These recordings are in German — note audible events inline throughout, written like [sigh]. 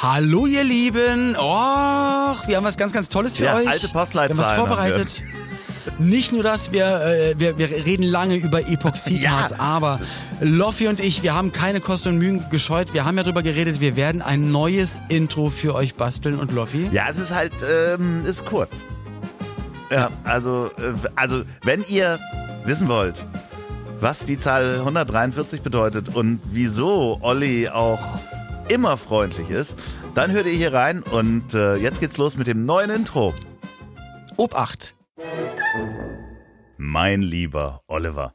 Hallo ihr Lieben. Och, wir haben was ganz, ganz Tolles für Ja, euch. alte Postleitzahlen Wir haben was haben vorbereitet. Nicht nur das, wir, äh, wir, wir reden lange über Epoxidharz, [laughs] Ja. aber Loffi und ich, wir haben keine Kosten und Mühen gescheut. Wir haben ja drüber geredet, wir werden ein neues Intro für euch basteln und Loffi. Ja, es ist halt, ähm, ist kurz. Ja, also, äh, also, wenn ihr wissen wollt, was die Zahl 143 bedeutet und wieso Olli auch immer freundlich ist, dann hört ihr hier rein und äh, jetzt geht's los mit dem neuen Intro. Obacht. Mein lieber Oliver.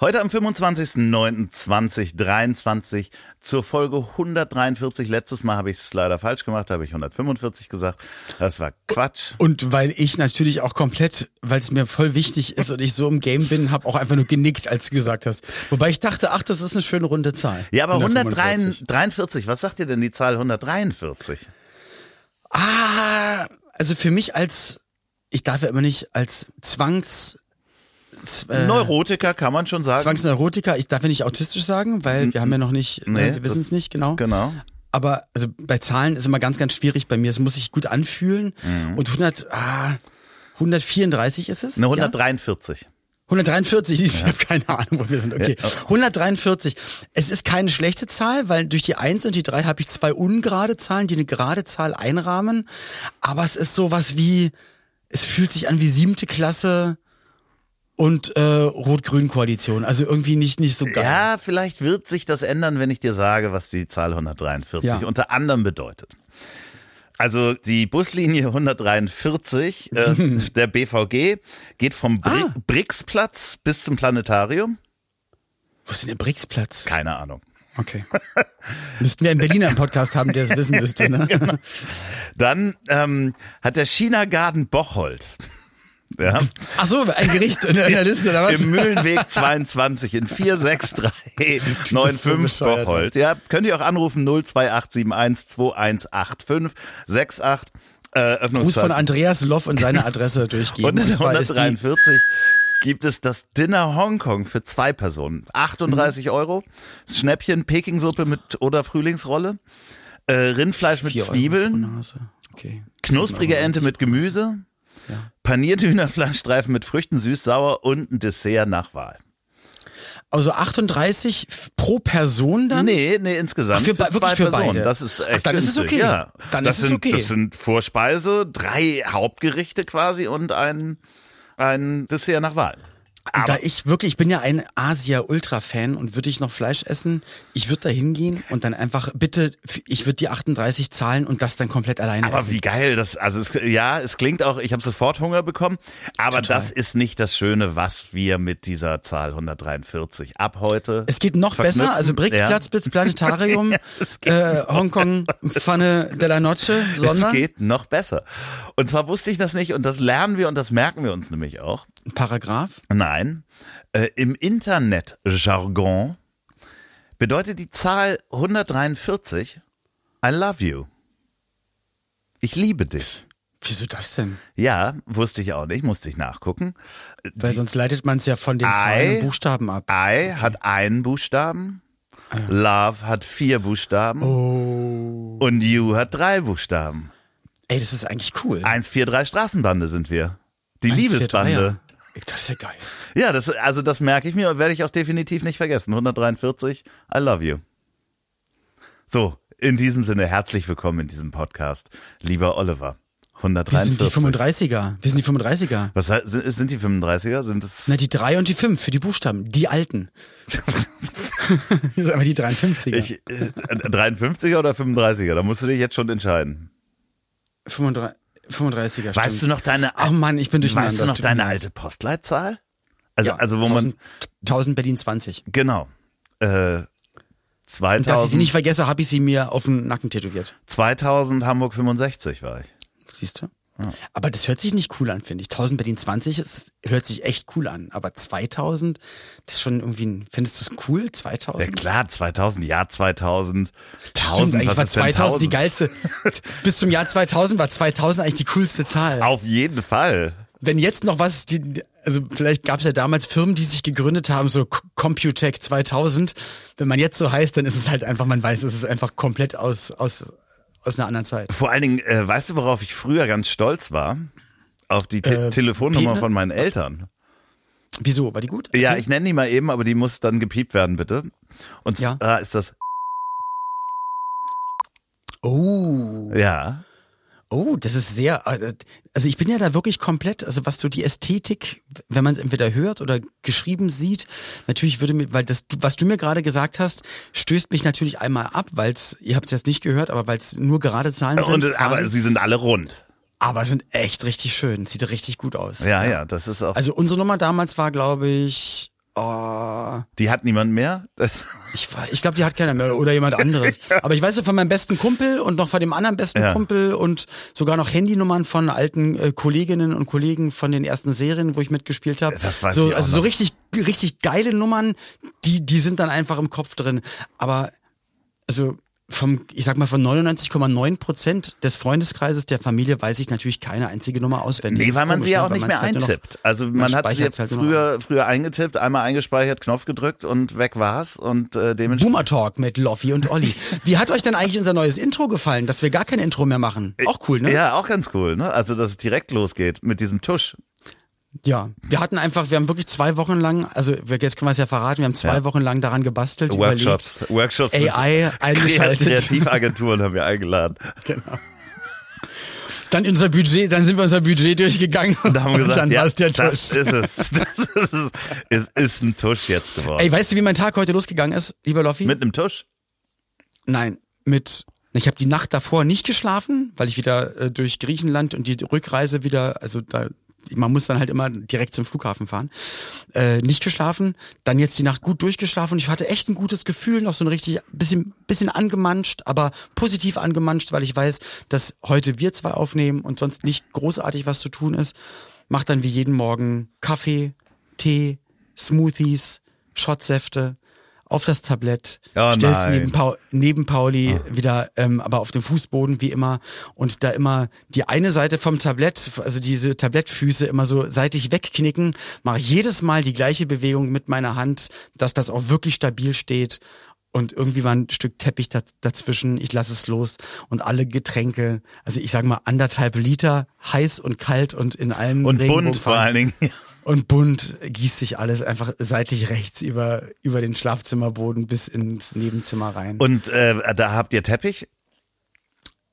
Heute am 25.09.2023 zur Folge 143. Letztes Mal habe ich es leider falsch gemacht, habe ich 145 gesagt. Das war Quatsch. Und weil ich natürlich auch komplett, weil es mir voll wichtig ist und ich so im Game bin, habe auch einfach nur genickt, als du gesagt hast. Wobei ich dachte, ach, das ist eine schöne runde Zahl. Ja, aber 145. 143, was sagt dir denn die Zahl 143? Ah, also für mich als, ich darf ja immer nicht als Zwangs, Neurotiker kann man schon sagen. Zwangsneurotiker, ich darf ja nicht autistisch sagen, weil wir haben ja noch nicht, Nee, ne, wir wissen es nicht genau. Genau. Aber also bei Zahlen ist immer ganz, ganz schwierig bei mir. Es muss sich gut anfühlen. Und 100, ah, 134 ist es? Eine Ja? 143. 143, [laughs] ich habe keine Ahnung, wo wir sind. Okay. Ja. 143. Es ist keine schlechte Zahl, weil durch die 1 und die 3 habe ich zwei ungerade Zahlen, die eine gerade Zahl einrahmen. Aber es ist sowas wie, es fühlt sich an wie siebte Klasse und äh, Rot-Grün-Koalition. Also irgendwie nicht, nicht so geil. Ja, vielleicht wird sich das ändern, wenn ich dir sage, was die Zahl 143 Ja. unter anderem bedeutet. Also die Buslinie 143 äh, [laughs] der BVG geht vom Bri Ah. Brixplatz bis zum Planetarium. Wo ist denn der Brixplatz? Keine Ahnung. Okay. [laughs] Müssten wir einen Berliner im Podcast haben, der es wissen müsste. Ne? [laughs] Genau. Dann ähm, hat der China Garden Bocholt. Ja, Ach so, ein Gericht in der, Liste oder was? Im Mühlenweg 22 in 46395 bescheuert, Bocholt. Ja, könnt ihr auch anrufen 02871 2185 68 äh, Gruß Öffnungszeit. von Andreas Loff und seine Adresse durchgeben. Und die 143 gibt es das Dinner Hongkong für zwei Personen. 38 Euro. Das Schnäppchen Pekingsuppe mit oder Frühlingsrolle. Äh, Rindfleisch mit 4 Euro Zwiebeln. Okay. Knusprige 7,90 Ente mit Gemüse. Ja. Panierte Hühnerfleischstreifen mit Früchten, süß, sauer und ein Dessert nach Wahl. Also 38 f- pro Person dann? Nee, nee, insgesamt. Ach, für be- wirklich für beide? Das ist echt Ach, dann ist es günstig, okay. Ja. Dann das ist es sind, okay. Das sind Vorspeise, drei Hauptgerichte quasi und ein, ein Dessert nach Wahl. Und da ich wirklich, ich bin ja ein Asia-Ultra-Fan und würde ich noch Fleisch essen, ich würde da hingehen und dann einfach, bitte, ich würde die 38 zahlen und das dann komplett alleine Aber essen. wie geil, das, also es, ja, es klingt auch, ich habe sofort Hunger bekommen, aber Total. das ist nicht das Schöne, was wir mit dieser Zahl 143 ab heute. Es geht noch verknüpfen. besser, also Brixplatz, Blitz, Planetarium, [laughs] es geht äh, Hongkong, Pfanne de la Noche, Es sondern geht noch besser. Und zwar wusste ich das nicht und das lernen wir und das merken wir uns nämlich auch. Paragraph. Nein, äh, im Internet-Jargon bedeutet die Zahl 143 I love you. Ich liebe dich. Wieso das denn? Ja, wusste ich auch nicht, musste ich nachgucken. Weil sonst leitet man es ja von den Ei. Zahlen und Buchstaben ab. I hat einen Buchstaben, Love hat vier Buchstaben Oh. und You hat drei Buchstaben. Ey, das ist eigentlich cool. 143 Straßenbande sind wir. Die 1, 4, 3, Liebesbande. ja. Das ist ja geil. Ja, das, also das merke ich mir und werde ich auch definitiv nicht vergessen. 143, I love you. So, in diesem Sinne, herzlich willkommen in diesem Podcast, lieber Oliver. Wir 143. sind die 35er. Wir sind die 35er. Was sind, sind die 35er? Sind es? Na, die 3 und die 5 für die Buchstaben. Die alten. das sind aber die 53er. ich, äh, 53er oder 35er? Da musst du dich jetzt schon entscheiden. 35, 35er, stimmt. Weißt du noch deine, Ach Mann, ich bin durcheinander. weißt du noch deine alte Postleitzahl? Also, Ja, also wo man, 1000, 1000 Berlin 20. genau, äh, Und dass ich sie 2000, nicht vergesse, habe ich sie mir auf den Nacken tätowiert. 2000 Hamburg 65 war ich. Siehst du? Aber das hört sich nicht cool an, finde ich. 1000 Berlin 20 ist, hört sich echt cool an. Aber 2000, das ist schon irgendwie, ein, findest du es cool? Ja 2000? klar, 2000, Jahr 2000, 1000, Stimmt, eigentlich war ist denn 2000 die geilste. [laughs] Bis zum Jahr 2000 war 2000 eigentlich die coolste Zahl. Auf jeden Fall. Wenn jetzt noch was, die, also vielleicht gab es ja damals Firmen, die sich gegründet haben, so Computech 2000. Wenn man jetzt so heißt, dann ist es halt einfach, man weiß, es ist einfach komplett aus, aus, aus einer anderen Zeit. Vor allen Dingen, äh, weißt du, worauf ich früher ganz stolz war? Auf die Te Äh, Telefonnummer Peter? von meinen Eltern. Wieso? War die gut? Ja, Erzähl. ich nenne die mal eben, aber die muss dann gepiept werden, bitte. Und Ja. zwar ist das, Oh. ja, Oh, das ist sehr, also ich bin ja da wirklich komplett, also was so die Ästhetik, wenn man es entweder hört oder geschrieben sieht, natürlich würde mir, weil das, was du mir gerade gesagt hast, stößt mich natürlich einmal ab, weil es, ihr habt es jetzt nicht gehört, aber weil es nur gerade Zahlen sind. und, aber quasi. sie sind alle rund. aber sind echt richtig schön, sieht richtig gut aus. Ja, ja, das ist auch, Also unsere Nummer damals war, glaube ich, oh, die hat niemand mehr. Das, ich, ich glaube, die hat keiner mehr oder jemand anderes. [laughs] Aber ich weiß von meinem besten Kumpel und noch von dem anderen besten Ja. Kumpel und sogar noch Handynummern von alten äh, Kolleginnen und Kollegen von den ersten Serien, wo ich mitgespielt habe. Das weiß so, ich also so noch. richtig, richtig geile Nummern, die, die sind dann einfach im Kopf drin. Aber also vom, ich sag mal, von 99,9 Prozent des Freundeskreises der Familie weiß ich natürlich keine einzige Nummer auswendig. nee, weil man komisch, sie ja ne? auch nicht mehr eintippt. Also man, hat sie speichert's halt früher, früher eingetippt, einmal eingespeichert, Knopf gedrückt und weg war's und äh, dementsprechend. Boomer Talk mit Loffi und Olli. Wie hat euch denn eigentlich unser neues Intro gefallen, dass wir gar kein Intro mehr machen? Auch cool, ne? Ja, auch ganz cool, ne? Also, dass es direkt losgeht mit diesem Tusch. Ja. Wir hatten einfach, wir haben wirklich zwei Wochen lang, also jetzt können wir es ja verraten, wir haben zwei Ja. Wochen lang daran gebastelt, Workshops, Workshops mit AI eingeschaltet. Kreativagenturen haben wir eingeladen. überlegt. Dann unser Budget, dann sind wir unser Budget durchgegangen Und haben gesagt, dann ja, war es der das Tusch. ist es. Das ist es. Es ist ein Tusch jetzt geworden. Ey, weißt du, wie mein Tag heute losgegangen ist, lieber Loffi? mit einem Tusch? Nein, mit. Ich habe die Nacht davor nicht geschlafen, weil ich wieder äh, durch Griechenland und die Rückreise wieder, also da, man muss dann halt immer direkt zum Flughafen fahren. Äh, nicht geschlafen, dann jetzt die Nacht gut durchgeschlafen und ich hatte echt ein gutes Gefühl, noch so ein richtig bisschen, bisschen angemanscht, aber positiv angemanscht, weil ich weiß, dass heute wir zwei aufnehmen und sonst nicht großartig was zu tun ist. Mach dann wie jeden Morgen Kaffee, Tee, Smoothies, Shotsäfte auf das Tablett, Oh stell's nein. neben, Pau neben Pauli wieder, ähm, aber auf dem Fußboden wie immer. Und da immer die eine Seite vom Tablett, also diese Tablettfüße immer so seitlich wegknicken, mache jedes Mal die gleiche Bewegung mit meiner Hand, dass das auch wirklich stabil steht. Und irgendwie war ein Stück Teppich daz- dazwischen, ich lasse es los. Und alle Getränke, also ich sage mal anderthalb Liter, heiß und kalt und in allen Und bunt vor allen Dingen. Und bunt gießt sich alles einfach seitlich rechts über, über den Schlafzimmerboden bis ins Nebenzimmer rein. Und äh, da habt ihr Teppich?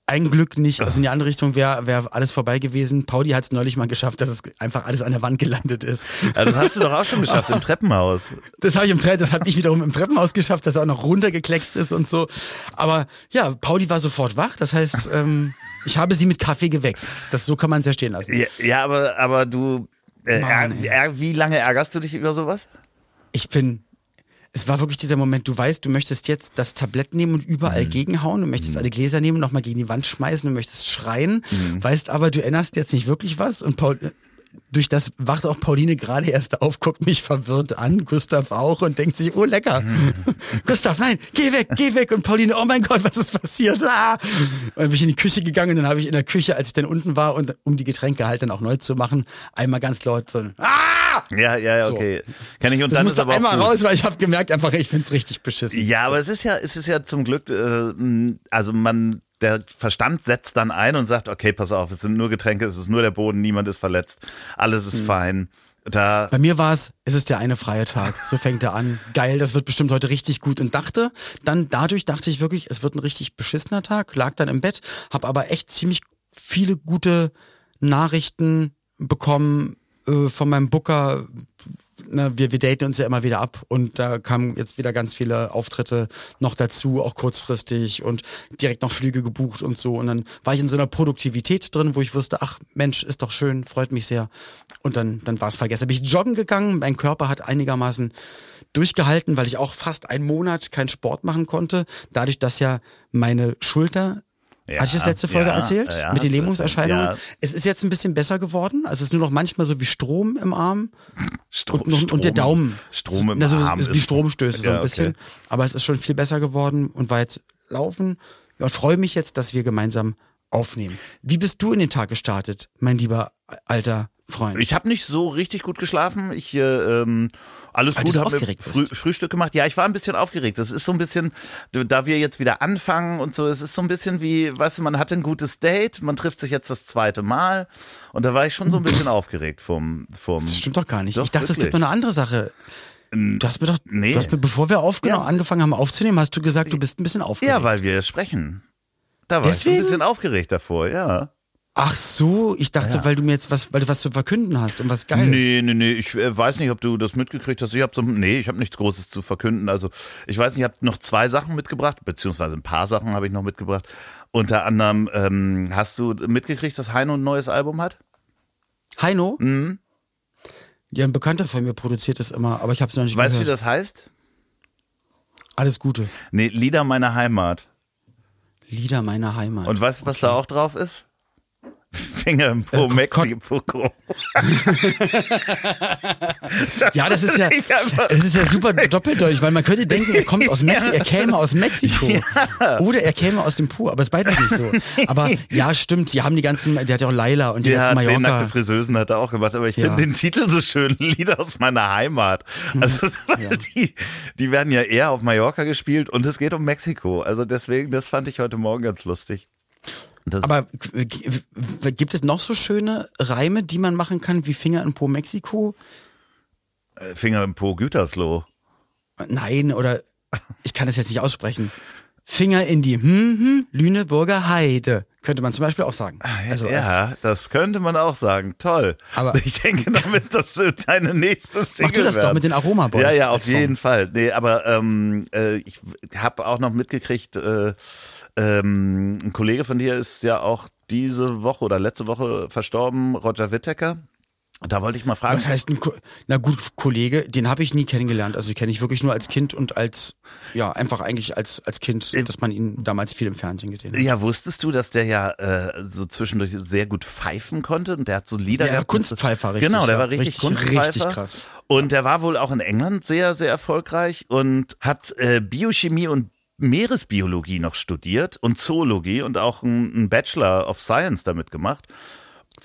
Ein Glück nicht, also in die andere Richtung wäre wär alles vorbei gewesen. Pauli hat es neulich mal geschafft, dass es einfach alles an der Wand gelandet ist. Ja, das hast du doch auch schon geschafft im [laughs] Treppenhaus. Das habe ich im Tre das habe ich wiederum im Treppenhaus geschafft, dass er auch noch runtergekleckst ist und so. Aber ja, Pauli war sofort wach. Das heißt, ähm, ich habe sie mit Kaffee geweckt. Das so kann man es ja stehen lassen. Ja, ja aber, aber du, äh, Mann, ärg- wie lange ärgerst du dich über sowas? Ich bin. Es war wirklich dieser Moment, du weißt, du möchtest jetzt das Tablett nehmen und Mhm. überall gegenhauen, du möchtest alle Gläser nehmen nochmal gegen die Wand schmeißen, du möchtest schreien, Mhm. weißt aber, du erinnerst jetzt nicht wirklich was und Paul, durch das wacht auch Pauline gerade erst auf, guckt mich verwirrt an, Gustav auch und denkt sich, oh lecker. Mhm. [laughs] Gustav, nein, geh weg, geh weg. Und Pauline, oh mein Gott, was ist passiert? Ah! Und dann bin ich in die Küche gegangen und dann habe ich in der Küche, als ich dann unten war und um die Getränke halt dann auch neu zu machen, einmal ganz laut so ein Ah! Ja, ja, ja, So. okay. Kenn ich und Das dann musste aber einmal gut. raus, weil ich habe gemerkt einfach, ich find's richtig beschissen. Ja, aber es ist ja, es ist ja zum Glück, äh, also man, der Verstand setzt dann ein und sagt, okay, pass auf, es sind nur Getränke, es ist nur der Boden, niemand ist verletzt, alles ist fein. Da, Bei mir war es, es ist der eine freie Tag. So fängt er an. Geil, das wird bestimmt heute richtig gut. Und dachte, dann dadurch dachte ich wirklich, es wird ein richtig beschissener Tag. Lag dann im Bett, habe aber echt ziemlich viele gute Nachrichten bekommen äh, von meinem Booker. Na, wir, wir daten uns ja immer wieder ab und da kamen jetzt wieder ganz viele Auftritte noch dazu, auch kurzfristig und direkt noch Flüge gebucht und so. Und dann war ich in so einer Produktivität drin, wo ich wusste, ach Mensch, ist doch schön, freut mich sehr. Und dann, dann war es vergessen. Bin ich joggen gegangen, mein Körper hat einigermaßen durchgehalten, weil ich auch fast einen Monat keinen Sport machen konnte. Dadurch, dass ja meine Schulter Ja, Hatte ich das letzte Folge ja, erzählt? ja, mit den Lähmungserscheinungen? ja. Es ist jetzt ein bisschen besser geworden. Also es ist nur noch manchmal so wie Strom im Arm Strom, und, noch, und der Daumen. Strom im also, Arm ist wie Stromstöße so ein bisschen. okay. Aber es ist schon viel besser geworden und war jetzt laufen. Und freue mich jetzt, dass wir gemeinsam aufnehmen. Wie bist du in den Tag gestartet, mein lieber alter Freund. Ich habe nicht so richtig gut geschlafen. Ich äh, ähm, alles Weil gut, du so habe aufgeregt Früh, bist. Frühstück gemacht. Ja, ich war ein bisschen aufgeregt. Das ist so ein bisschen, da wir jetzt wieder anfangen und so, es ist so ein bisschen wie, weißt du, man hatte ein gutes Date, man trifft sich jetzt das zweite Mal und da war ich schon so ein bisschen [laughs] aufgeregt vom, vom. das stimmt doch gar nicht. Doch, ich dachte, es wirklich. gibt noch eine andere Sache. Du hast mir doch, Nee. du hast mir, bevor wir aufgenommen, Ja. angefangen haben aufzunehmen, hast du gesagt, du bist ein bisschen aufgeregt. Ja, weil wir sprechen. Da war ich Deswegen? so ein bisschen aufgeregt davor, ja. Ach so, ich dachte, Ja. weil du mir jetzt was, weil du was zu verkünden hast und was Geiles. Nee, nee, nee, ich äh, weiß nicht, ob du das mitgekriegt hast. Ich habe so, nee, ich habe nichts Großes zu verkünden. Also ich weiß nicht, ich habe noch zwei Sachen mitgebracht, beziehungsweise ein paar Sachen habe ich noch mitgebracht. Unter anderem, ähm, hast du mitgekriegt, dass Heino ein neues Album hat? Heino? Mhm. Ja, ein Bekannter von mir produziert das immer, aber ich habe es noch nicht Weißt du, wie gehört. das heißt? Alles Gute. Nee, Lieder meiner Heimat. Lieder meiner Heimat. Und weißt du, was da auch drauf ist? Finger im Po, Äh, Mexiko. [laughs] ja, das ist ja, es ist ja super doppeldeutig, weil man könnte denken, er kommt aus [laughs] Mexiko, er käme aus Mexiko. Oder er käme aus dem Po, aber es ist beides nicht so. Aber [laughs] ja, stimmt, die haben die ganzen, der hat ja auch Laila und die Ja, ganzen zehn nackte Mallorca. Friseusen hat er auch gemacht, aber ich Ja. finde den Titel so schön, Lieder aus meiner Heimat. Also weil die, die werden ja eher auf Mallorca gespielt und es geht um Mexiko. Also deswegen, das fand ich heute Morgen ganz lustig. Aber gibt es noch so schöne Reime, die man machen kann, wie Finger in Po Mexiko? äh, Finger im Po Gütersloh. Nein, oder ich kann das jetzt nicht aussprechen. Finger in die hm, hm, Lüneburger Heide. Könnte man zum Beispiel auch sagen. Also als, Ah, ja, das könnte man auch sagen. Toll. Aber- [laughs] ich denke damit, dass du deine nächste Single mach du das doch werden. mit den Aroma Boys. Ja, ja, auf als jeden Fall. Nee, aber ähm, äh, ich habe auch noch mitgekriegt, äh, ähm, ein Kollege von dir ist ja auch diese Woche oder letzte Woche verstorben, Roger Whittaker. Da wollte ich mal fragen. Was heißt ein, Ko na gut, Kollege, den habe ich nie kennengelernt. Also kenne ich wirklich nur als Kind und als, ja, einfach eigentlich als, als Kind, dass man ihn damals viel im Fernsehen gesehen hat. Ja, wusstest du, dass der ja äh, so zwischendurch sehr gut pfeifen konnte und der hat so Lieder Der war gehabt. Kunstpfeifer, richtig, Genau, der ja. war richtig, Richtig, Kunstpfeifer. richtig krass. Und der war wohl auch in England sehr, sehr erfolgreich und hat äh, Biochemie und Meeresbiologie noch studiert und Zoologie und auch einen Bachelor of Science damit gemacht.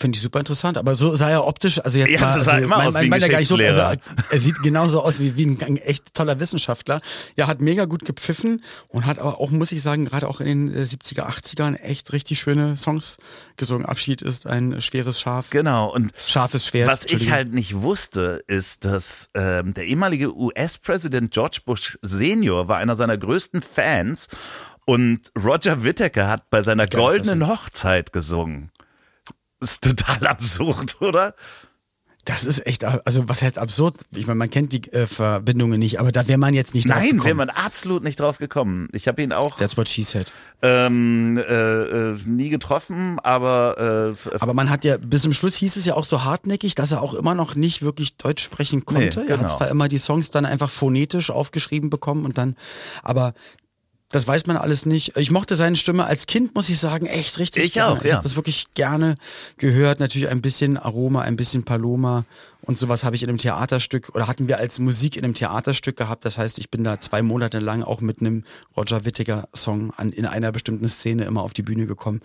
Finde ich super interessant, aber so sah er optisch, also jetzt Ja, mal, also, er immer aus wie ein ja gar nicht so, also, er sieht genauso aus wie, wie ein, ein echt toller Wissenschaftler. Ja, hat mega gut gepfiffen und hat aber auch, muss ich sagen, gerade auch in den äh, 70er, 80ern echt richtig schöne Songs gesungen. Abschied ist ein schweres Schaf. Genau. Und Scharfes Schwert. was ich halt nicht wusste, ist, dass ähm, der ehemalige US-Präsident George Bush Senior war einer seiner größten Fans und Roger Whittaker hat bei seiner goldenen Hochzeit gesungen. Ist total absurd, oder? Das ist echt, also was heißt absurd? Ich meine, man kennt die äh, Verbindungen nicht, aber da wäre man jetzt nicht drauf Nein, wäre gekommen. man absolut nicht drauf gekommen. Ich habe ihn auch That's what she said. ähm, äh, äh, nie getroffen, aber äh, Aber man hat ja, bis zum Schluss hieß es ja auch so hartnäckig, dass er auch immer noch nicht wirklich Deutsch sprechen konnte. Nee, Er hat genau. zwar immer die Songs dann einfach phonetisch aufgeschrieben bekommen und dann, aber das weiß man alles nicht. Ich mochte seine Stimme als Kind, muss ich sagen, echt richtig Ich gerne. auch, Ich ja. habe das wirklich gerne gehört. Natürlich ein bisschen Aroma, ein bisschen Paloma und sowas habe ich in einem Theaterstück oder hatten wir als Musik in einem Theaterstück gehabt. Das heißt, ich bin da zwei Monate lang auch mit einem Roger Wittiger Song an, in einer bestimmten Szene immer auf die Bühne gekommen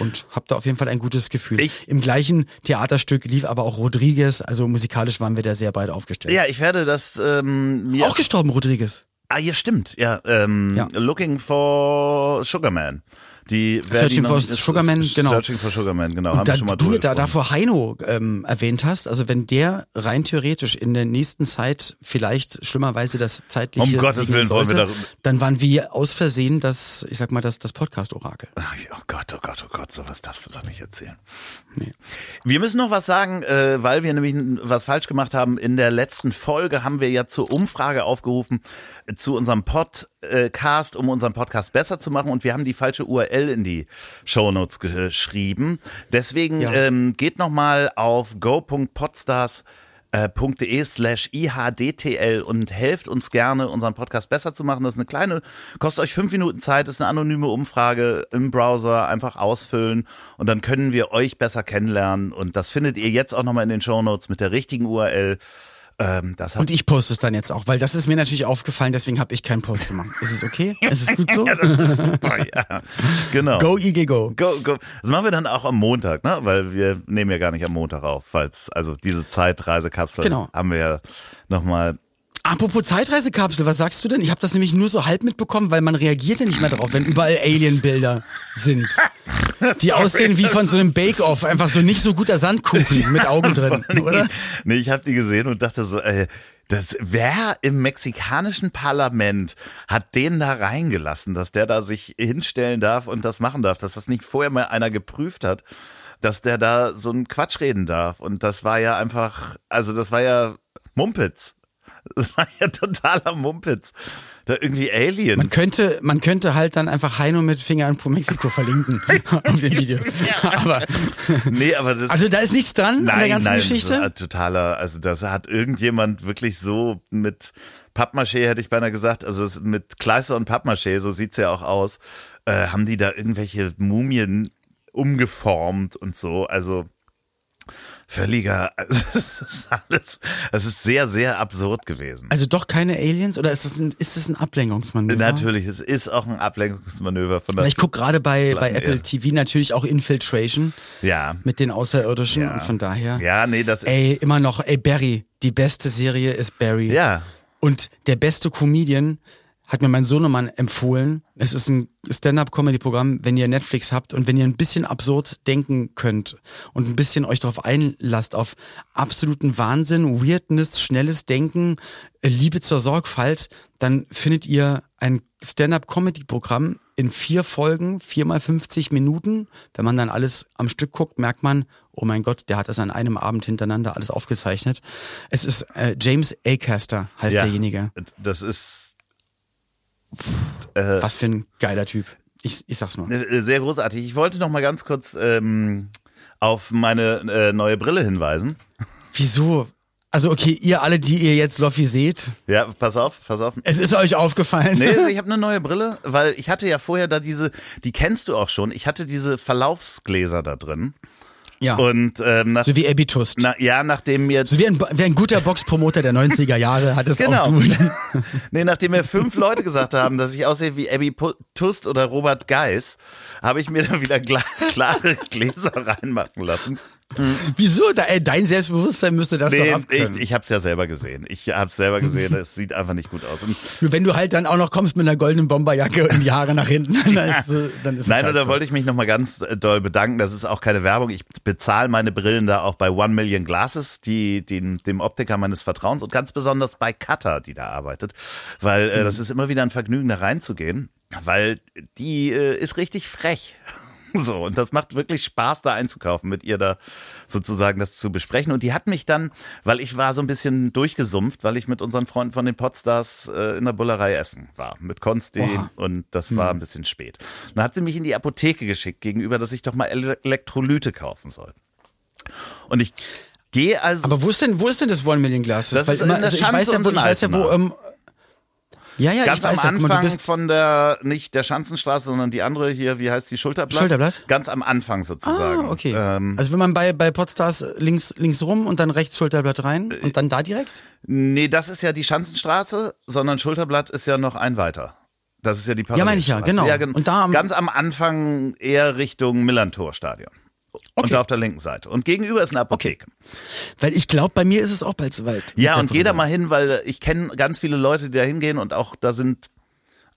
und habe da auf jeden Fall ein gutes Gefühl. Ich- Im gleichen Theaterstück lief aber auch Rodriguez, also musikalisch waren wir da sehr breit aufgestellt. ja, ich werde das ähm, mir Auch gestorben, Rodriguez. Ah, ja, stimmt. Ja, ähm, Ja. Looking for Sugarman. Die Searching for Sugarman, genau. Searching for Sugarman, genau. haben Und wir da schon mal du da davor Heino ähm, erwähnt hast, also wenn der rein theoretisch in der nächsten Zeit vielleicht schlimmerweise das zeitliche Um Gottes Willen wollen wir sollte, darüber- dann waren wir aus Versehen das, ich sag mal, das, das Podcast-Orakel. Oh Gott, oh Gott, oh Gott, sowas darfst du doch nicht erzählen. Nee. Wir müssen noch was sagen, äh, weil wir nämlich was falsch gemacht haben. In der letzten Folge haben wir ja zur Umfrage aufgerufen, äh, zu unserem Podcast, um unseren Podcast besser zu machen und wir haben die falsche URL in die Shownotes geschrieben. Deswegen Ja. ähm, geht nochmal auf go.podstars de slash ihdtl und helft uns gerne, unseren Podcast besser zu machen. Das ist eine kleine, kostet euch fünf Minuten Zeit, ist eine anonyme Umfrage im Browser, einfach ausfüllen und dann können wir euch besser kennenlernen und das findet ihr jetzt auch nochmal in den Shownotes mit der richtigen URL Ähm, Und ich poste es dann jetzt auch, weil das ist mir natürlich aufgefallen, deswegen habe ich keinen Post gemacht. Ist es okay? [laughs] Ist es gut so? ja, das ist super, [laughs] ja. Genau. Go, Igel, go. Go, go. Das machen wir dann auch am Montag, ne? Weil wir nehmen ja gar nicht am Montag auf, falls, also diese Zeitreisekapsel Genau. haben wir ja nochmal. Apropos Zeitreisekapsel, was sagst du denn? Ich habe das nämlich nur so halb mitbekommen, weil man reagiert ja nicht mehr drauf, wenn überall Alien-Bilder sind. [laughs] Die aussehen wie von so einem Bake-Off, einfach so nicht so guter Sandkuchen mit Augen drin, [laughs] oder? Nee, ich habe die gesehen und dachte so, ey, das, wer im mexikanischen Parlament hat den da reingelassen, dass der da sich hinstellen darf und das machen darf, dass das nicht vorher mal einer geprüft hat, dass der da so einen Quatsch reden darf. Und das war ja einfach, also das war ja Mumpitz. Das war ja totaler Mumpitz. Da irgendwie Aliens. Man könnte, man könnte halt dann einfach Heino mit Finger an Pro Mexiko verlinken [laughs] [laughs] auf dem Video. Aber, nee, aber das. also da ist nichts dran nein, an der ganzen nein, Geschichte. äh, totaler, also das hat irgendjemand wirklich so mit Pappmaché, hätte ich beinahe gesagt, also mit Kleister und Pappmaché, so sieht's ja auch aus, äh, haben die da irgendwelche Mumien umgeformt und so, also völliger, [laughs] also, das ist alles, das ist sehr, sehr absurd gewesen. Also doch keine Aliens oder ist es ein, ist es ein Ablenkungsmanöver? Natürlich, es ist auch ein Ablenkungsmanöver von der. Ich gucke gerade bei, bei Apple. TV natürlich auch Infiltration ja. mit den Außerirdischen Ja. und von daher. Ja, nee, das ist. Ey, immer noch, ey, Barry. Die beste Serie ist Barry. Ja. Und der beste Comedian hat mir mein Sohnemann empfohlen. Es ist ein Stand-up-Comedy-Programm, wenn ihr Netflix habt und wenn ihr ein bisschen absurd denken könnt und ein bisschen euch darauf einlasst, auf absoluten Wahnsinn, Weirdness, schnelles Denken, Liebe zur Sorgfalt, dann findet ihr ein Stand-up-Comedy-Programm in vier Folgen, viermal 50 Minuten. Wenn man dann alles am Stück guckt, merkt man, oh mein Gott, der hat das an einem Abend hintereinander alles aufgezeichnet. Es ist äh, James Acaster, heißt ja, derjenige. Das ist Was für ein geiler Typ. Ich, ich sag's mal. Äh, Sehr großartig. Ich wollte noch mal ganz kurz ähm, auf meine äh, neue Brille hinweisen. [laughs] Wieso? Also okay, ihr alle, die ihr jetzt Loffi seht, Ja, pass auf, pass auf. es ist euch aufgefallen. Nee, [laughs] ich habe eine neue Brille, weil ich hatte ja vorher da diese, die kennst du auch schon. Ich hatte diese Verlaufsgläser da drin. Ja. Und ähm, nach, so wie Abby Tust. na, ja, nachdem mir so wie ein, wie ein guter Boxpromoter der 90er Jahre hat es Genau. auch [laughs] du. Nee, nachdem mir fünf Leute gesagt haben, dass ich aussehe wie Abby Tust oder Robert Geis, habe ich mir dann wieder klare Gläser reinmachen lassen. Wieso? Da, ey, dein Selbstbewusstsein müsste das doch Nee, ich, abkönnen. ich habe es ja selber gesehen. Ich habe es selber gesehen. Es sieht einfach nicht gut aus. Und Nur wenn du halt dann auch noch kommst mit einer goldenen Bomberjacke und die Haare nach hinten, dann [laughs] ist, dann ist Nein, halt da so. wollte ich mich nochmal ganz äh, doll bedanken. Das ist auch keine Werbung. Ich bezahle meine Brillen da auch bei One Million Glasses, die, die, dem Optiker meines Vertrauens und ganz besonders bei Cutter, die da arbeitet. Weil äh, das ist immer wieder ein Vergnügen, da reinzugehen, weil die äh, ist richtig frech. [laughs] So, und das macht wirklich Spaß, da einzukaufen, mit ihr da sozusagen das zu besprechen. Und die hat mich dann, weil ich war so ein bisschen durchgesumpft, weil ich mit unseren Freunden von den Podstars äh, in der Bullerei essen war, mit Konsti Oha. und das war ein bisschen spät. Dann hat sie mich in die Apotheke geschickt gegenüber, dass ich doch mal Ele Elektrolyte kaufen soll. Und ich gehe also. Aber wo ist denn, wo ist denn das One Million Glasses? Das ist in der also ich weiß ja, wo, ich weiß ja, wo, ähm, ja, ja, Ganz ich weiß am ja, guck mal, Anfang du bist, von der, nicht der Schanzenstraße, sondern die andere hier, wie heißt die, Schulterblatt? Schulterblatt? Ganz am Anfang sozusagen. ah, okay. Ähm, also wenn man bei, bei Podstars links, links rum und dann rechts Schulterblatt rein und dann da direkt? nee, das ist ja die Schanzenstraße, sondern Schulterblatt ist ja noch ein weiter. Das ist ja die Ja, meine ich ja, Parallelstraße. genau. Und da am- ganz am Anfang eher Richtung Millantor-Stadion. Und Okay. da auf der linken Seite. Und gegenüber ist eine Apotheke. Weil ich glaube, bei mir ist es auch bald soweit. Ja, und geh da Brille. mal hin, weil ich kenne ganz viele Leute, die da hingehen und auch da sind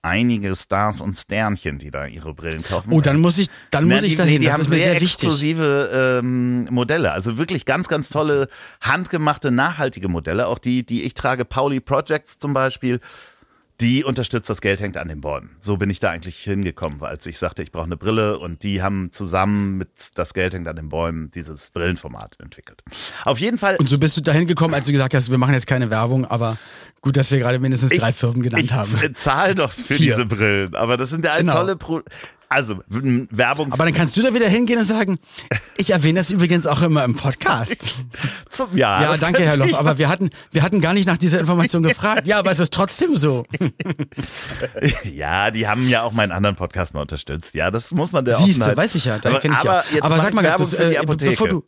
einige Stars und Sternchen, die da ihre Brillen kaufen. Oh, dann muss ich, dann Na, muss ich die, dahin. Die, das haben ist mir sehr, sehr wichtig. exklusive ähm, Modelle, also wirklich ganz, ganz tolle, handgemachte, nachhaltige Modelle. Auch die, die ich trage, Pauli Projects zum Beispiel, die unterstützt das Geld hängt an den Bäumen. So bin ich da eigentlich hingekommen, weil als ich sagte, ich brauche eine Brille und die haben zusammen mit das Geld hängt an den Bäumen dieses Brillenformat entwickelt. Auf jeden Fall. Und so bist du dahin gekommen, als du gesagt hast, wir machen jetzt keine Werbung, aber gut, dass wir gerade mindestens drei Firmen genannt ich haben. zahl doch für Vier. diese Brillen, aber das sind ja Genau. tolle Pro also Werbung Aber dann kannst du da wieder hingehen und sagen, ich erwähne das übrigens auch immer im Podcast. [laughs] zum Jahr. Ja, danke, Herr Loff. Aber wir hatten, wir hatten gar nicht nach dieser Information gefragt. Ja, aber es ist trotzdem so. [laughs] Ja, die haben ja auch meinen anderen Podcast mal unterstützt. Ja, das muss man der Siehst du, weiß ich ja, da aber, kenn ich aber ja. Aber sag mal ganz kurz, äh, bevor du,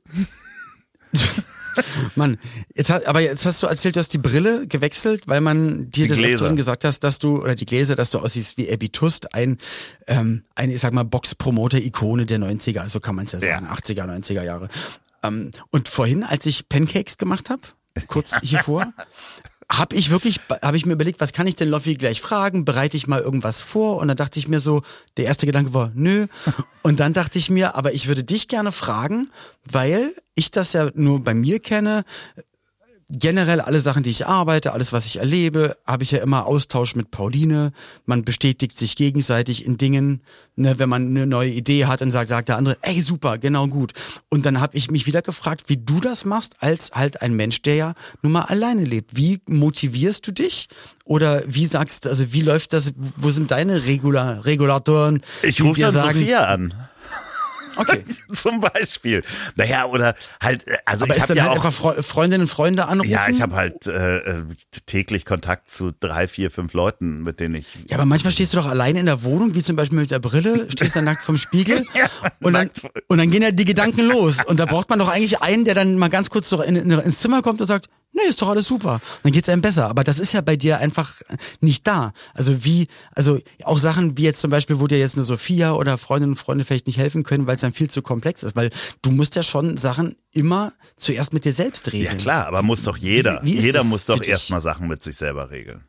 [laughs] [laughs] Mann, jetzt hat, aber jetzt hast du erzählt, du hast die Brille gewechselt, weil man dir Die Gläser. Öfteren gesagt hast, dass du, oder die Gläser, dass du aussiehst wie Abby Tust, ein, ähm, ein, ich sag mal, Box-Promoter-Ikone der 90er, also kann man es ja Ja. sagen, 80er, 90er Jahre. Ähm, und vorhin, als ich Pancakes gemacht habe, kurz [laughs] hier vor, habe ich wirklich, habe ich mir überlegt, was kann ich denn Loffi gleich fragen? Bereite ich mal irgendwas vor? Und dann dachte ich mir so, der erste Gedanke war, nö. [laughs] Und dann dachte ich mir, aber ich würde dich gerne fragen, weil ich das ja nur bei mir kenne. Generell alle Sachen, die ich arbeite, alles, was ich erlebe, habe ich ja immer Austausch mit Pauline. Man bestätigt sich gegenseitig in Dingen. Ne, wenn man eine neue Idee hat, dann sagt, sagt der andere, ey, super, genau gut. Und dann habe ich mich wieder gefragt, wie du das machst, als halt ein Mensch, der ja nun mal alleine lebt. Wie motivierst du dich? Oder wie sagst du, also wie läuft das, wo sind deine Regula Regulatoren? Ich rufe dann sagen, Sophia an. Okay. [laughs] Zum Beispiel. Naja, oder halt, äh, also Aber ich habe dann ja halt auch. einfach Freu- Freundinnen und Freunde anrufen? Ja, ich habe halt äh, äh, täglich Kontakt zu drei, vier, fünf Leuten, mit denen ich. Ja, aber manchmal stehst du doch allein in der Wohnung, wie zum Beispiel mit der Brille, stehst dann nackt vom Spiegel [laughs] Ja, und, dann, und dann gehen ja die Gedanken los. Und da braucht man doch eigentlich einen, der dann mal ganz kurz so in, in, ins Zimmer kommt und sagt, nee, ist doch alles super. Dann geht's einem besser. Aber das ist ja bei dir einfach nicht da. Also wie, also auch Sachen wie jetzt zum Beispiel, wo dir jetzt eine Sophia oder Freundinnen und Freunde vielleicht nicht helfen können, weil es dann viel zu komplex ist. Weil du musst ja schon Sachen immer zuerst mit dir selbst Ja regeln. klar, aber muss doch jeder. Wie- wie jeder muss doch erstmal Sachen mit sich selber regeln.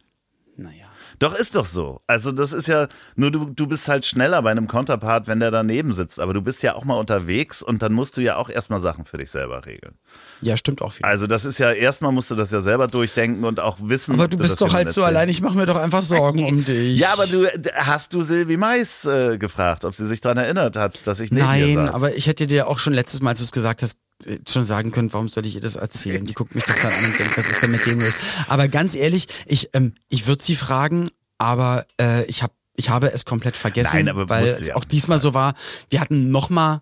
Naja. Doch, ist doch so. Also das ist ja, nur du, du bist halt schneller bei einem Counterpart, wenn der daneben sitzt. Aber du bist ja auch mal unterwegs und dann musst du ja auch erstmal Sachen für dich selber regeln. Ja, stimmt auch viel. Also das ist ja, erstmal musst du das ja selber durchdenken und auch wissen. Aber du bist doch halt so allein, ich mache mir doch einfach Sorgen um dich. Ja, aber du hast du Silvi Mais äh, gefragt, ob sie sich daran erinnert hat, dass ich neben ihr Nein, saß. aber ich hätte dir auch schon letztes Mal, als du es gesagt hast, äh, schon sagen können, warum soll ich ihr das erzählen? Die guckt mich doch dann an und denkt, was ist denn mit dem los? Aber ganz ehrlich, ich, ähm, ich würde sie fragen, aber äh, ich habe ich habe es komplett vergessen, Nein, aber weil du es ja. auch diesmal so war. Wir hatten noch mal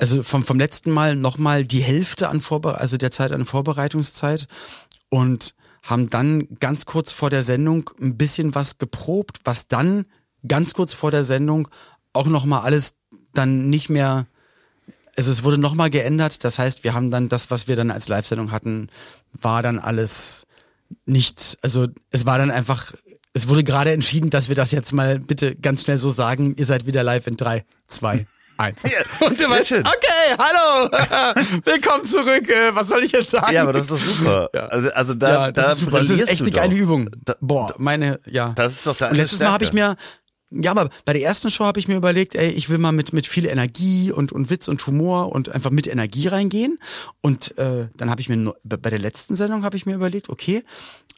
also vom, vom letzten Mal nochmal die Hälfte an Vorbe also der Zeit an Vorbereitungszeit und haben dann ganz kurz vor der Sendung ein bisschen was geprobt, was dann ganz kurz vor der Sendung auch nochmal alles dann nicht mehr, also es wurde nochmal geändert, das heißt, wir haben dann das, was wir dann als Live-Sendung hatten, war dann alles nicht, also es war dann einfach, es wurde gerade entschieden, dass wir das jetzt mal bitte ganz schnell so sagen, ihr seid wieder live in drei, zwei, eins. [laughs] Und du weißt, schön. okay, hallo, [laughs] willkommen zurück, äh, was soll ich jetzt sagen? ja, aber das ist doch super. [laughs] Ja. Also, also da, ja, das da ist super. Das ist echt eine geile. Übung. Da- Boah, meine, ja. Das ist doch deine Und letztes Mal habe ich Stärke. mir, ja, aber bei der ersten Show habe ich mir überlegt, ey, ich will mal mit mit viel Energie und und Witz und Humor und einfach mit Energie reingehen. Und äh, dann habe ich mir bei der letzten Sendung habe ich mir überlegt, okay,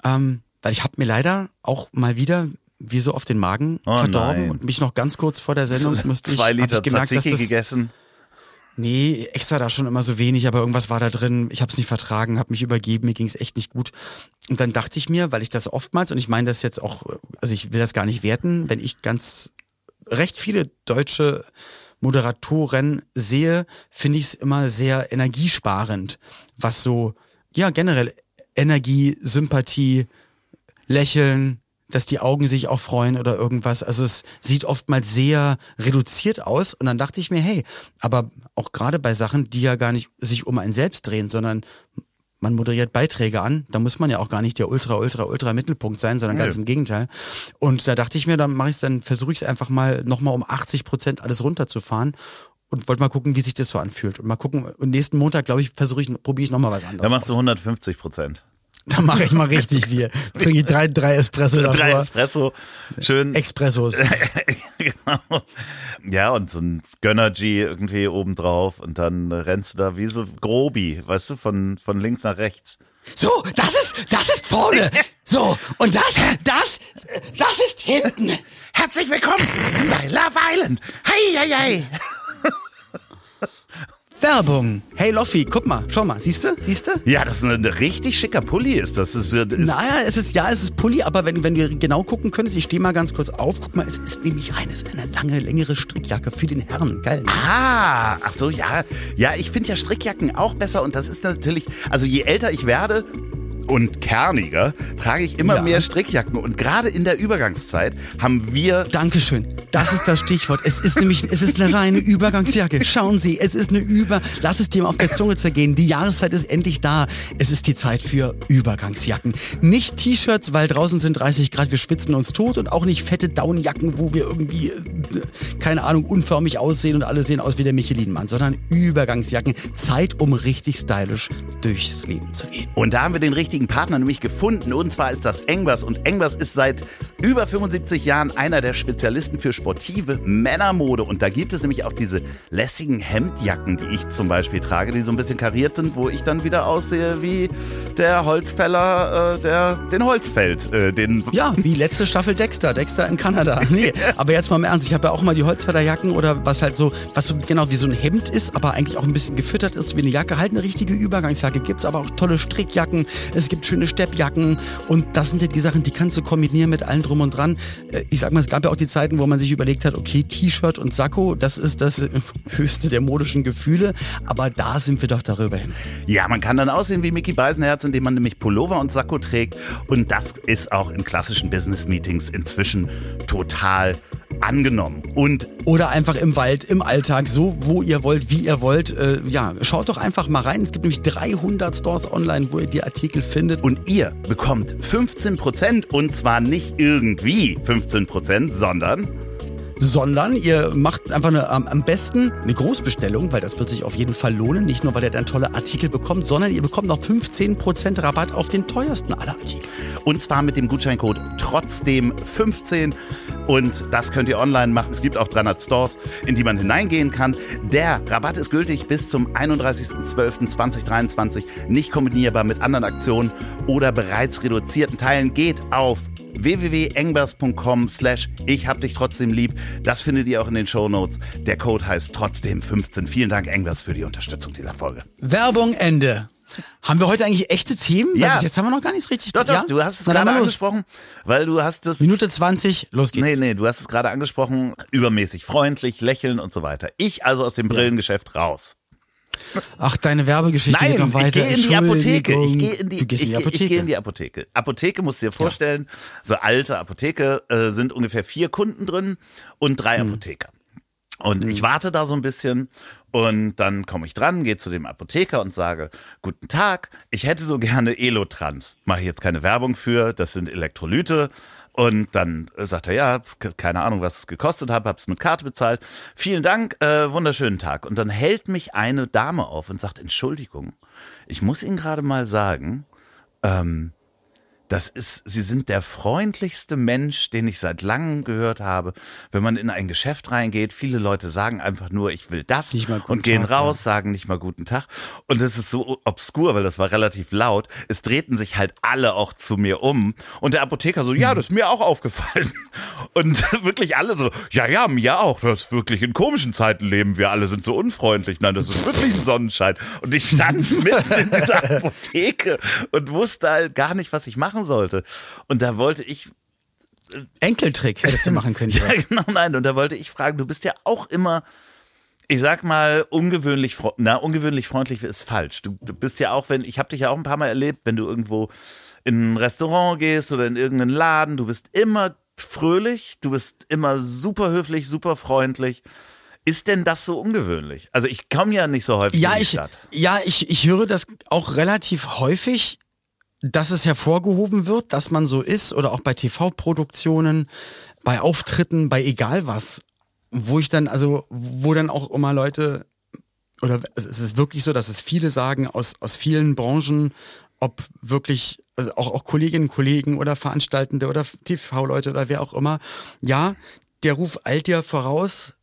ähm, weil ich habe mir leider auch mal wieder wie so auf den Magen Oh verdorben nein. und mich noch ganz kurz vor der Sendung [laughs] musste ich, zwei Liter ich gemerkt, dass das gegessen. Nee, extra da schon immer so wenig, aber irgendwas war da drin. Ich habe es nicht vertragen, habe mich übergeben, mir ging es echt nicht gut. Und dann dachte ich mir, weil ich das oftmals, und ich meine das jetzt auch, also ich will das gar nicht werten, wenn ich ganz recht viele deutsche Moderatoren sehe, finde ich es immer sehr energiesparend, was so, ja, generell Energie, Sympathie, Lächeln, dass die Augen sich auch freuen oder irgendwas. Also es sieht oftmals sehr reduziert aus. Und dann dachte ich mir, hey, aber auch gerade bei Sachen, die ja gar nicht sich um einen selbst drehen, sondern man moderiert Beiträge an, da muss man ja auch gar nicht der ultra, ultra, ultra Mittelpunkt sein, sondern ganz Nö. im Gegenteil. Und da dachte ich mir, dann mache ich dann versuche ich es einfach mal nochmal um 80 Prozent alles runterzufahren und wollte mal gucken, wie sich das so anfühlt. Und mal gucken, und nächsten Montag, glaube ich, versuche ich, probiere ich nochmal was Da anderes. machst du aus. 150 Prozent. Da mache ich mal richtig Bier. [laughs] Trinke ich drei, drei Espresso davor. Drei Espresso, schön. Expressos. [laughs] genau. Ja, und so ein Gönnergy irgendwie obendrauf und dann rennst du da wie so Grobi, weißt du, von, von links nach rechts. So, das ist, das ist vorne. So, und das, das, das ist hinten. Herzlich willkommen bei Love Island. Hei, hei, hei. Werbung. Hey Loffi, guck mal, schau mal, siehst du, siehst du? Ja, das ist ein richtig schicker Pulli ist das. Ist, ist, Naja, es ist, ja, es ist Pulli, aber wenn, wenn du genau gucken könntest, ich stehe mal ganz kurz auf, guck mal, es ist nämlich eine, es ist eine lange, längere Strickjacke für den Herrn. Geil. ne? Ah, ach so, ja. Ja, ich finde ja Strickjacken auch besser und das ist natürlich, also je älter ich werde, und kerniger trage ich immer Ja. mehr Strickjacken und gerade in der Übergangszeit haben wir Dankeschön. Das ist das Stichwort. Es ist nämlich, es ist eine reine [laughs] Übergangsjacke. Schauen Sie, es ist eine Über, lass es dir mal auf der Zunge zergehen. Die Jahreszeit ist endlich da. Es ist die Zeit für Übergangsjacken. Nicht T-Shirts, weil draußen sind 30 Grad, wir schwitzen uns tot und auch nicht fette Downjacken, wo wir irgendwie, äh, keine Ahnung, unförmig aussehen und alle sehen aus wie der Michelin-Mann, sondern Übergangsjacken. Zeit, um richtig stylisch durchs Leben zu gehen. Und da haben wir den richtigen Partner nämlich gefunden. Und zwar ist das Engbers. Und Engbers ist seit über 75 Jahren einer der Spezialisten für sportive Männermode. Und da gibt es nämlich auch diese lässigen Hemdjacken, die ich zum Beispiel trage, die so ein bisschen kariert sind, wo ich dann wieder aussehe wie der Holzfäller, äh, der den Holz fällt. Äh, den Ja, wie letzte Staffel Dexter, Dexter in Kanada. [laughs] Nee, aber jetzt mal im Ernst, ich habe ja auch mal die Holzfällerjacken oder was halt so, was so genau wie so ein Hemd ist, aber eigentlich auch ein bisschen gefüttert ist wie eine Jacke. Halt eine richtige Übergangsjacke. Gibt's aber auch tolle Strickjacken, es gibt schöne Steppjacken und das sind ja die Sachen, die kannst du kombinieren mit allem drum und dran. Äh, Ich sag mal, es gab ja auch die Zeiten, wo man sich überlegt hat, okay, T-Shirt und Sakko, das ist das [laughs] höchste der modischen Gefühle, aber da sind wir doch darüber hin. Ja, man kann dann aussehen wie Mickey Beisenherz, indem man nämlich Pullover und Sakko trägt. Und das ist auch in klassischen Business-Meetings inzwischen total angenommen. Und Oder einfach im Wald, im Alltag, so wo ihr wollt, wie ihr wollt. Äh, ja, schaut doch einfach mal rein. Es gibt nämlich 300 Stores online, wo ihr die Artikel findet. Und ihr bekommt 15% und zwar nicht irgendwie 15%, sondern Sondern ihr macht einfach eine, am besten eine Großbestellung, weil das wird sich auf jeden Fall lohnen. Nicht nur, weil ihr dann tolle Artikel bekommt, sondern ihr bekommt noch 15% Rabatt auf den teuersten aller Artikel. und zwar mit dem Gutscheincode trotzdem 15 und das könnt ihr online machen. Es gibt auch 300 Stores, in die man hineingehen kann. Der Rabatt ist gültig bis zum 31.12.2023, nicht kombinierbar mit anderen Aktionen oder bereits reduzierten Teilen. Geht auf www.engbers.com slash ich hab dich trotzdem lieb. Das findet ihr auch in den Shownotes. Der Code heißt trotzdem 15. Vielen Dank, Engbers, für die Unterstützung dieser Folge. Werbung Ende. Haben wir heute eigentlich echte Themen? Ja. bis jetzt haben wir noch gar nichts richtig Doch, doch, ja? du hast es Na, gerade angesprochen, weil du hast es Minute 20, los geht's. Nee, nee, du hast es gerade angesprochen, übermäßig freundlich, lächeln und so weiter. Ich also aus dem Brillengeschäft raus. Ach, deine Werbegeschichte Nein, geht noch weiter. ich gehe in die Apotheke. Ich gehe in die, du gehst in die Apotheke. Ich gehe in die Apotheke. Apotheke musst du dir vorstellen, so alte Apotheke äh, sind ungefähr vier Kunden drin und drei Hm. Apotheker. Und ich warte da so ein bisschen und dann komme ich dran, gehe zu dem Apotheker und sage, guten Tag, ich hätte so gerne Elotrans. Mache ich jetzt keine Werbung für, das sind Elektrolyte. Und dann äh, sagt er, ja, ke- keine Ahnung, was es gekostet hat, hab's mit Karte bezahlt. Vielen Dank, äh, wunderschönen Tag. Und dann hält mich eine Dame auf und sagt, Entschuldigung, ich muss Ihnen gerade mal sagen, ähm, das ist, Sie sind der freundlichste Mensch, den ich seit langem gehört habe. Wenn man in ein Geschäft reingeht, viele Leute sagen einfach nur, ich will das und gehen Tag, raus, sagen nicht mal guten Tag. Und es ist so obskur, weil das war relativ laut. Es drehten sich halt alle auch zu mir um. Und der Apotheker so, Mhm. ja, das ist mir auch aufgefallen. [laughs] Und [laughs] wirklich alle so, ja, ja, mir auch. Das ist wirklich in komischen Zeiten leben wir alle, sind so unfreundlich. Nein, das ist wirklich ein Sonnenschein. Und ich stand [laughs] mitten in dieser Apotheke und wusste halt gar nicht, was ich machen sollte. Und da wollte ich Enkeltrick hättest du machen können. [laughs] ja, genau, nein. Und da wollte ich fragen, du bist ja auch immer, ich sag mal, ungewöhnlich, na, ungewöhnlich freundlich ist falsch. Du, du bist ja auch, wenn, ich habe dich ja auch ein paar Mal erlebt, wenn du irgendwo in ein Restaurant gehst oder in irgendeinen Laden, du bist immer fröhlich, du bist immer super höflich, super freundlich. Ist denn das so ungewöhnlich? Also ich komme ja nicht so häufig Ja, in die ich, Stadt. ja ich, ich höre das auch relativ häufig, dass es hervorgehoben wird, dass man so ist oder auch bei TV-Produktionen, bei Auftritten, bei egal was, wo ich dann, also, wo dann auch immer Leute, oder es ist wirklich so, dass es viele sagen aus, aus vielen Branchen, ob wirklich, also auch, auch Kolleginnen, Kollegen oder Veranstaltende oder TV-Leute oder wer auch immer, ja, der Ruf eilt dir voraus,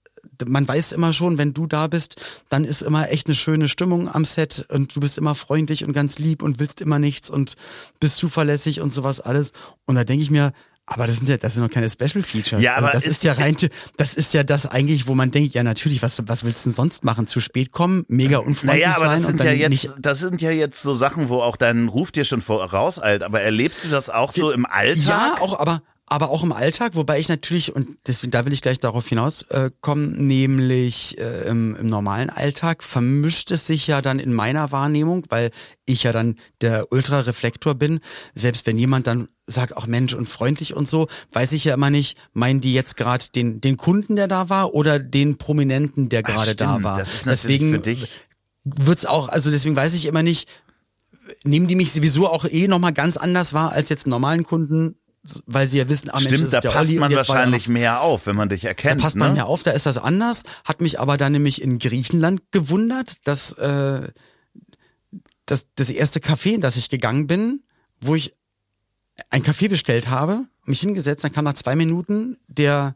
man weiß immer schon, wenn du da bist, dann ist immer echt eine schöne Stimmung am Set und du bist immer freundlich und ganz lieb und willst immer nichts und bist zuverlässig und sowas alles. Und da denke ich mir, aber das sind ja, das sind noch keine Special Features. Ja, also aber das ist- ist ja rein, das ist ja das eigentlich, wo man denkt, ja natürlich, was, was willst du denn sonst machen? Zu spät kommen, mega unfreundlich Naja, aber sein das und sind dann ja nicht jetzt, das sind ja jetzt so Sachen, wo auch dein Ruf dir schon vorauseilt. Aber erlebst du das auch so im Alltag? Ja, auch, aber, aber auch im Alltag, wobei ich natürlich, und deswegen, da will ich gleich darauf hinauskommen, äh, nämlich äh, im, im normalen Alltag vermischt es sich ja dann in meiner Wahrnehmung, weil ich ja dann der Ultrareflektor bin, selbst wenn jemand dann sagt, auch Mensch und freundlich und so, weiß ich ja immer nicht, meinen die jetzt gerade den, den Kunden, der da war, oder den Prominenten, der gerade da war. Das ist deswegen für dich. wird's auch, also deswegen weiß ich immer nicht, nehmen die mich sowieso auch eh nochmal ganz anders wahr als jetzt normalen Kunden, weil sie ja wissen, ah Mensch, Stimmt, das da passt Olli man wahrscheinlich noch, mehr auf, wenn man dich erkennt. da passt ne? man mehr auf, da ist das anders, hat mich aber dann nämlich in Griechenland gewundert, dass äh, das, das erste Café, in das ich gegangen bin, wo ich ein Kaffee bestellt habe, mich hingesetzt, dann kam nach zwei Minuten der,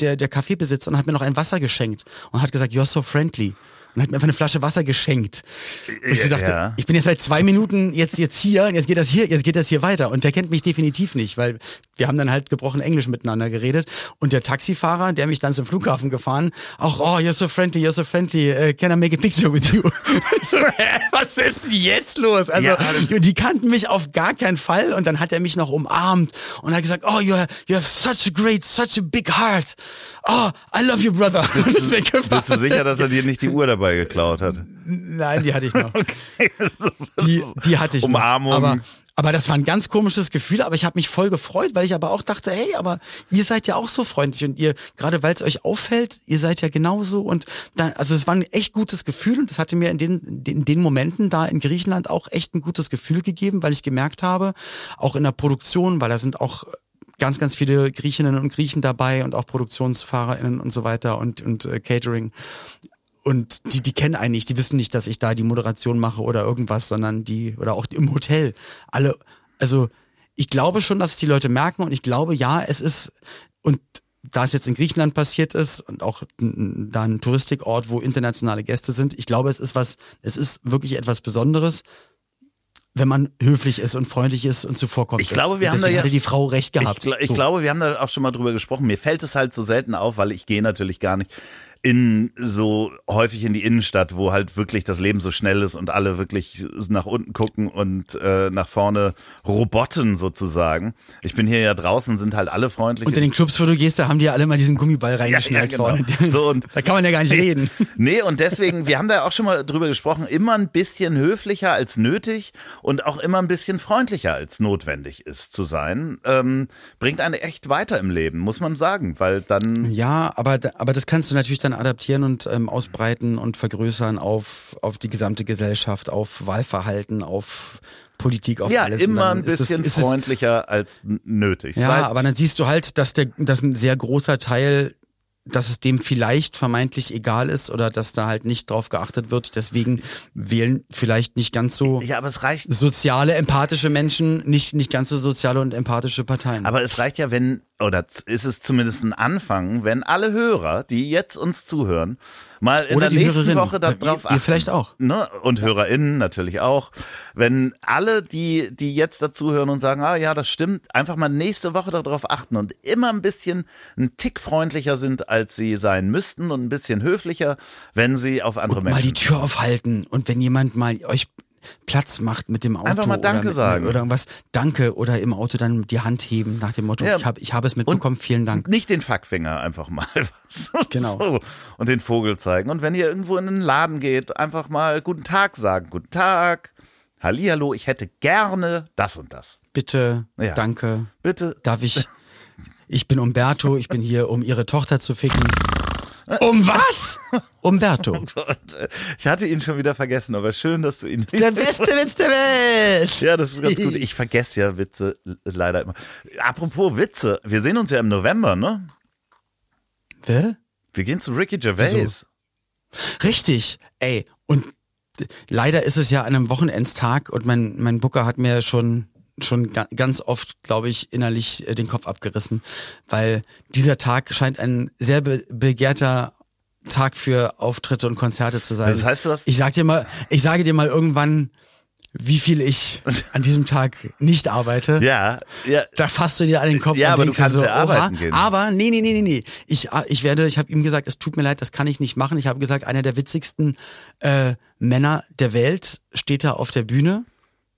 der, der Kaffeebesitzer und hat mir noch ein Wasser geschenkt und hat gesagt, you're so friendly. Und hat mir einfach eine Flasche Wasser geschenkt. Und ich so dachte, Ja. ich bin jetzt seit zwei Minuten jetzt, jetzt hier und jetzt geht das hier, jetzt geht das hier weiter. Und der kennt mich definitiv nicht, weil wir haben dann halt gebrochen Englisch miteinander geredet. Und der Taxifahrer, der mich dann zum Flughafen gefahren, auch, oh, you're so friendly, you're so friendly, uh, can I make a picture with you? [laughs] So, hä, was ist denn jetzt los? Also, Ja, die kannten mich auf gar keinen Fall und dann hat er mich noch umarmt und hat gesagt, oh, you have, you have such a great, such a big heart. Oh, I love you, brother. Und ist [laughs] weggefahren. Bist du sicher, dass er dir nicht die Uhr dabei geklaut hat? Nein, die hatte ich noch. [laughs] Die, die hatte ich Umarmung. noch. Aber, aber das war ein ganz komisches Gefühl, aber ich habe mich voll gefreut, weil ich aber auch dachte, hey, aber ihr seid ja auch so freundlich und ihr, gerade weil es euch auffällt, ihr seid ja genauso und dann, also es war ein echt gutes Gefühl und das hatte mir in den, in den Momenten da in Griechenland auch echt ein gutes Gefühl gegeben, weil ich gemerkt habe, auch in der Produktion, weil da sind auch ganz, ganz viele Griechinnen und Griechen dabei und auch ProduktionsfahrerInnen und so weiter und, und äh, Catering. Und die, die kennen einen nicht, die wissen nicht, dass ich da die Moderation mache oder irgendwas, sondern die, oder auch im Hotel. Alle, also ich glaube schon, dass es die Leute merken und ich glaube, ja, es ist, und da es jetzt in Griechenland passiert ist und auch da ein Touristikort, wo internationale Gäste sind, ich glaube, es ist was, es ist wirklich etwas Besonderes, wenn man höflich ist und freundlich ist und zuvorkommt. Ich glaube, wir haben da ja- hatte die Frau recht Ich, gehabt. gl ich So. glaube, wir haben da auch schon mal drüber gesprochen. Mir fällt es halt so selten auf, weil ich gehe natürlich gar nicht in so häufig in die Innenstadt, wo halt wirklich das Leben so schnell ist und alle wirklich nach unten gucken und äh, nach vorne robotten sozusagen. Ich bin hier ja draußen, sind halt alle freundlich. Und in den Clubs, wo du gehst, da haben die ja alle mal diesen Gummiball reingeschnallt Ja, ja, genau. vorne. [laughs] So, und- da kann man ja gar nicht reden. [laughs] Nee, und deswegen, wir haben da auch schon mal drüber gesprochen, immer ein bisschen höflicher als nötig und auch immer ein bisschen freundlicher als notwendig ist zu sein, ähm, bringt einen echt weiter im Leben, muss man sagen, weil dann Ja, aber, aber das kannst du natürlich dann adaptieren und ähm, ausbreiten und vergrößern auf, auf die gesamte Gesellschaft, auf Wahlverhalten, auf Politik, auf ja alles. Und immer dann ein das- bisschen es- freundlicher als nötig. Ja, Seit- aber dann siehst du halt, dass der, dass ein sehr großer Teil, dass es dem vielleicht vermeintlich egal ist oder dass da halt nicht drauf geachtet wird. Deswegen wählen vielleicht nicht ganz so ja, aber es reicht. soziale, empathische Menschen, nicht, nicht ganz so soziale und empathische Parteien. Aber es reicht ja, wenn, oder ist es zumindest ein Anfang, wenn alle Hörer, die jetzt uns zuhören, mal in Oder der nächsten Hörerinnen. Woche darauf Ihr- ihr vielleicht auch. Ne? Und HörerInnen natürlich auch. Wenn alle, die, die jetzt dazuhören und sagen, ah ja, das stimmt, einfach mal nächste Woche darauf achten und immer ein bisschen ein Tick freundlicher sind, als sie sein müssten und ein bisschen höflicher, wenn sie auf andere mal Menschen die Tür aufhalten und wenn jemand mal euch Platz macht mit dem Auto Einfach mal Danke oder, mit, sagen. oder irgendwas, Danke oder im Auto dann die Hand heben nach dem Motto, Ja. ich habe ich hab es mitbekommen, vielen Dank. Nicht den Fackfinger einfach mal [laughs] was. Genau. So. Und den Vogel zeigen. Und wenn ihr irgendwo in einen Laden geht, einfach mal guten Tag sagen. Guten Tag. Hallihallo, ich hätte gerne das und das. Bitte, Ja. danke, Bitte. darf ich, ich bin Umberto, ich bin hier, um ihre Tochter zu ficken. Um was? Umberto. [laughs] Und, äh, ich hatte ihn schon wieder vergessen, aber schön, dass du ihn. Der beste Witz der Welt. Ja, das ist ganz gut. Ich vergesse ja Witze leider immer. Apropos Witze, wir sehen uns ja im November, ne? Wer? Wir gehen zu Ricky Gervais. Wieso? Richtig. Ey, und leider ist es ja an einem Wochenendstag und mein, mein Booker hat mir schon schon ga- ganz oft, glaube ich, innerlich äh, den Kopf abgerissen, weil dieser Tag scheint ein sehr be begehrter Tag für Auftritte und Konzerte zu sein. Das heißt, du hast- ich sag dir mal, ich sage dir mal irgendwann, wie viel ich an diesem Tag nicht arbeite. [laughs] Ja, ja. Da fasst du dir an den Kopf Ja, aber du kannst so, ja arbeiten gehen. Aber nee, nee, nee, nee, nee. Ich, ah, ich werde, ich habe ihm gesagt, es tut mir leid, das kann ich nicht machen. Ich habe gesagt, einer der witzigsten äh, Männer der Welt steht da auf der Bühne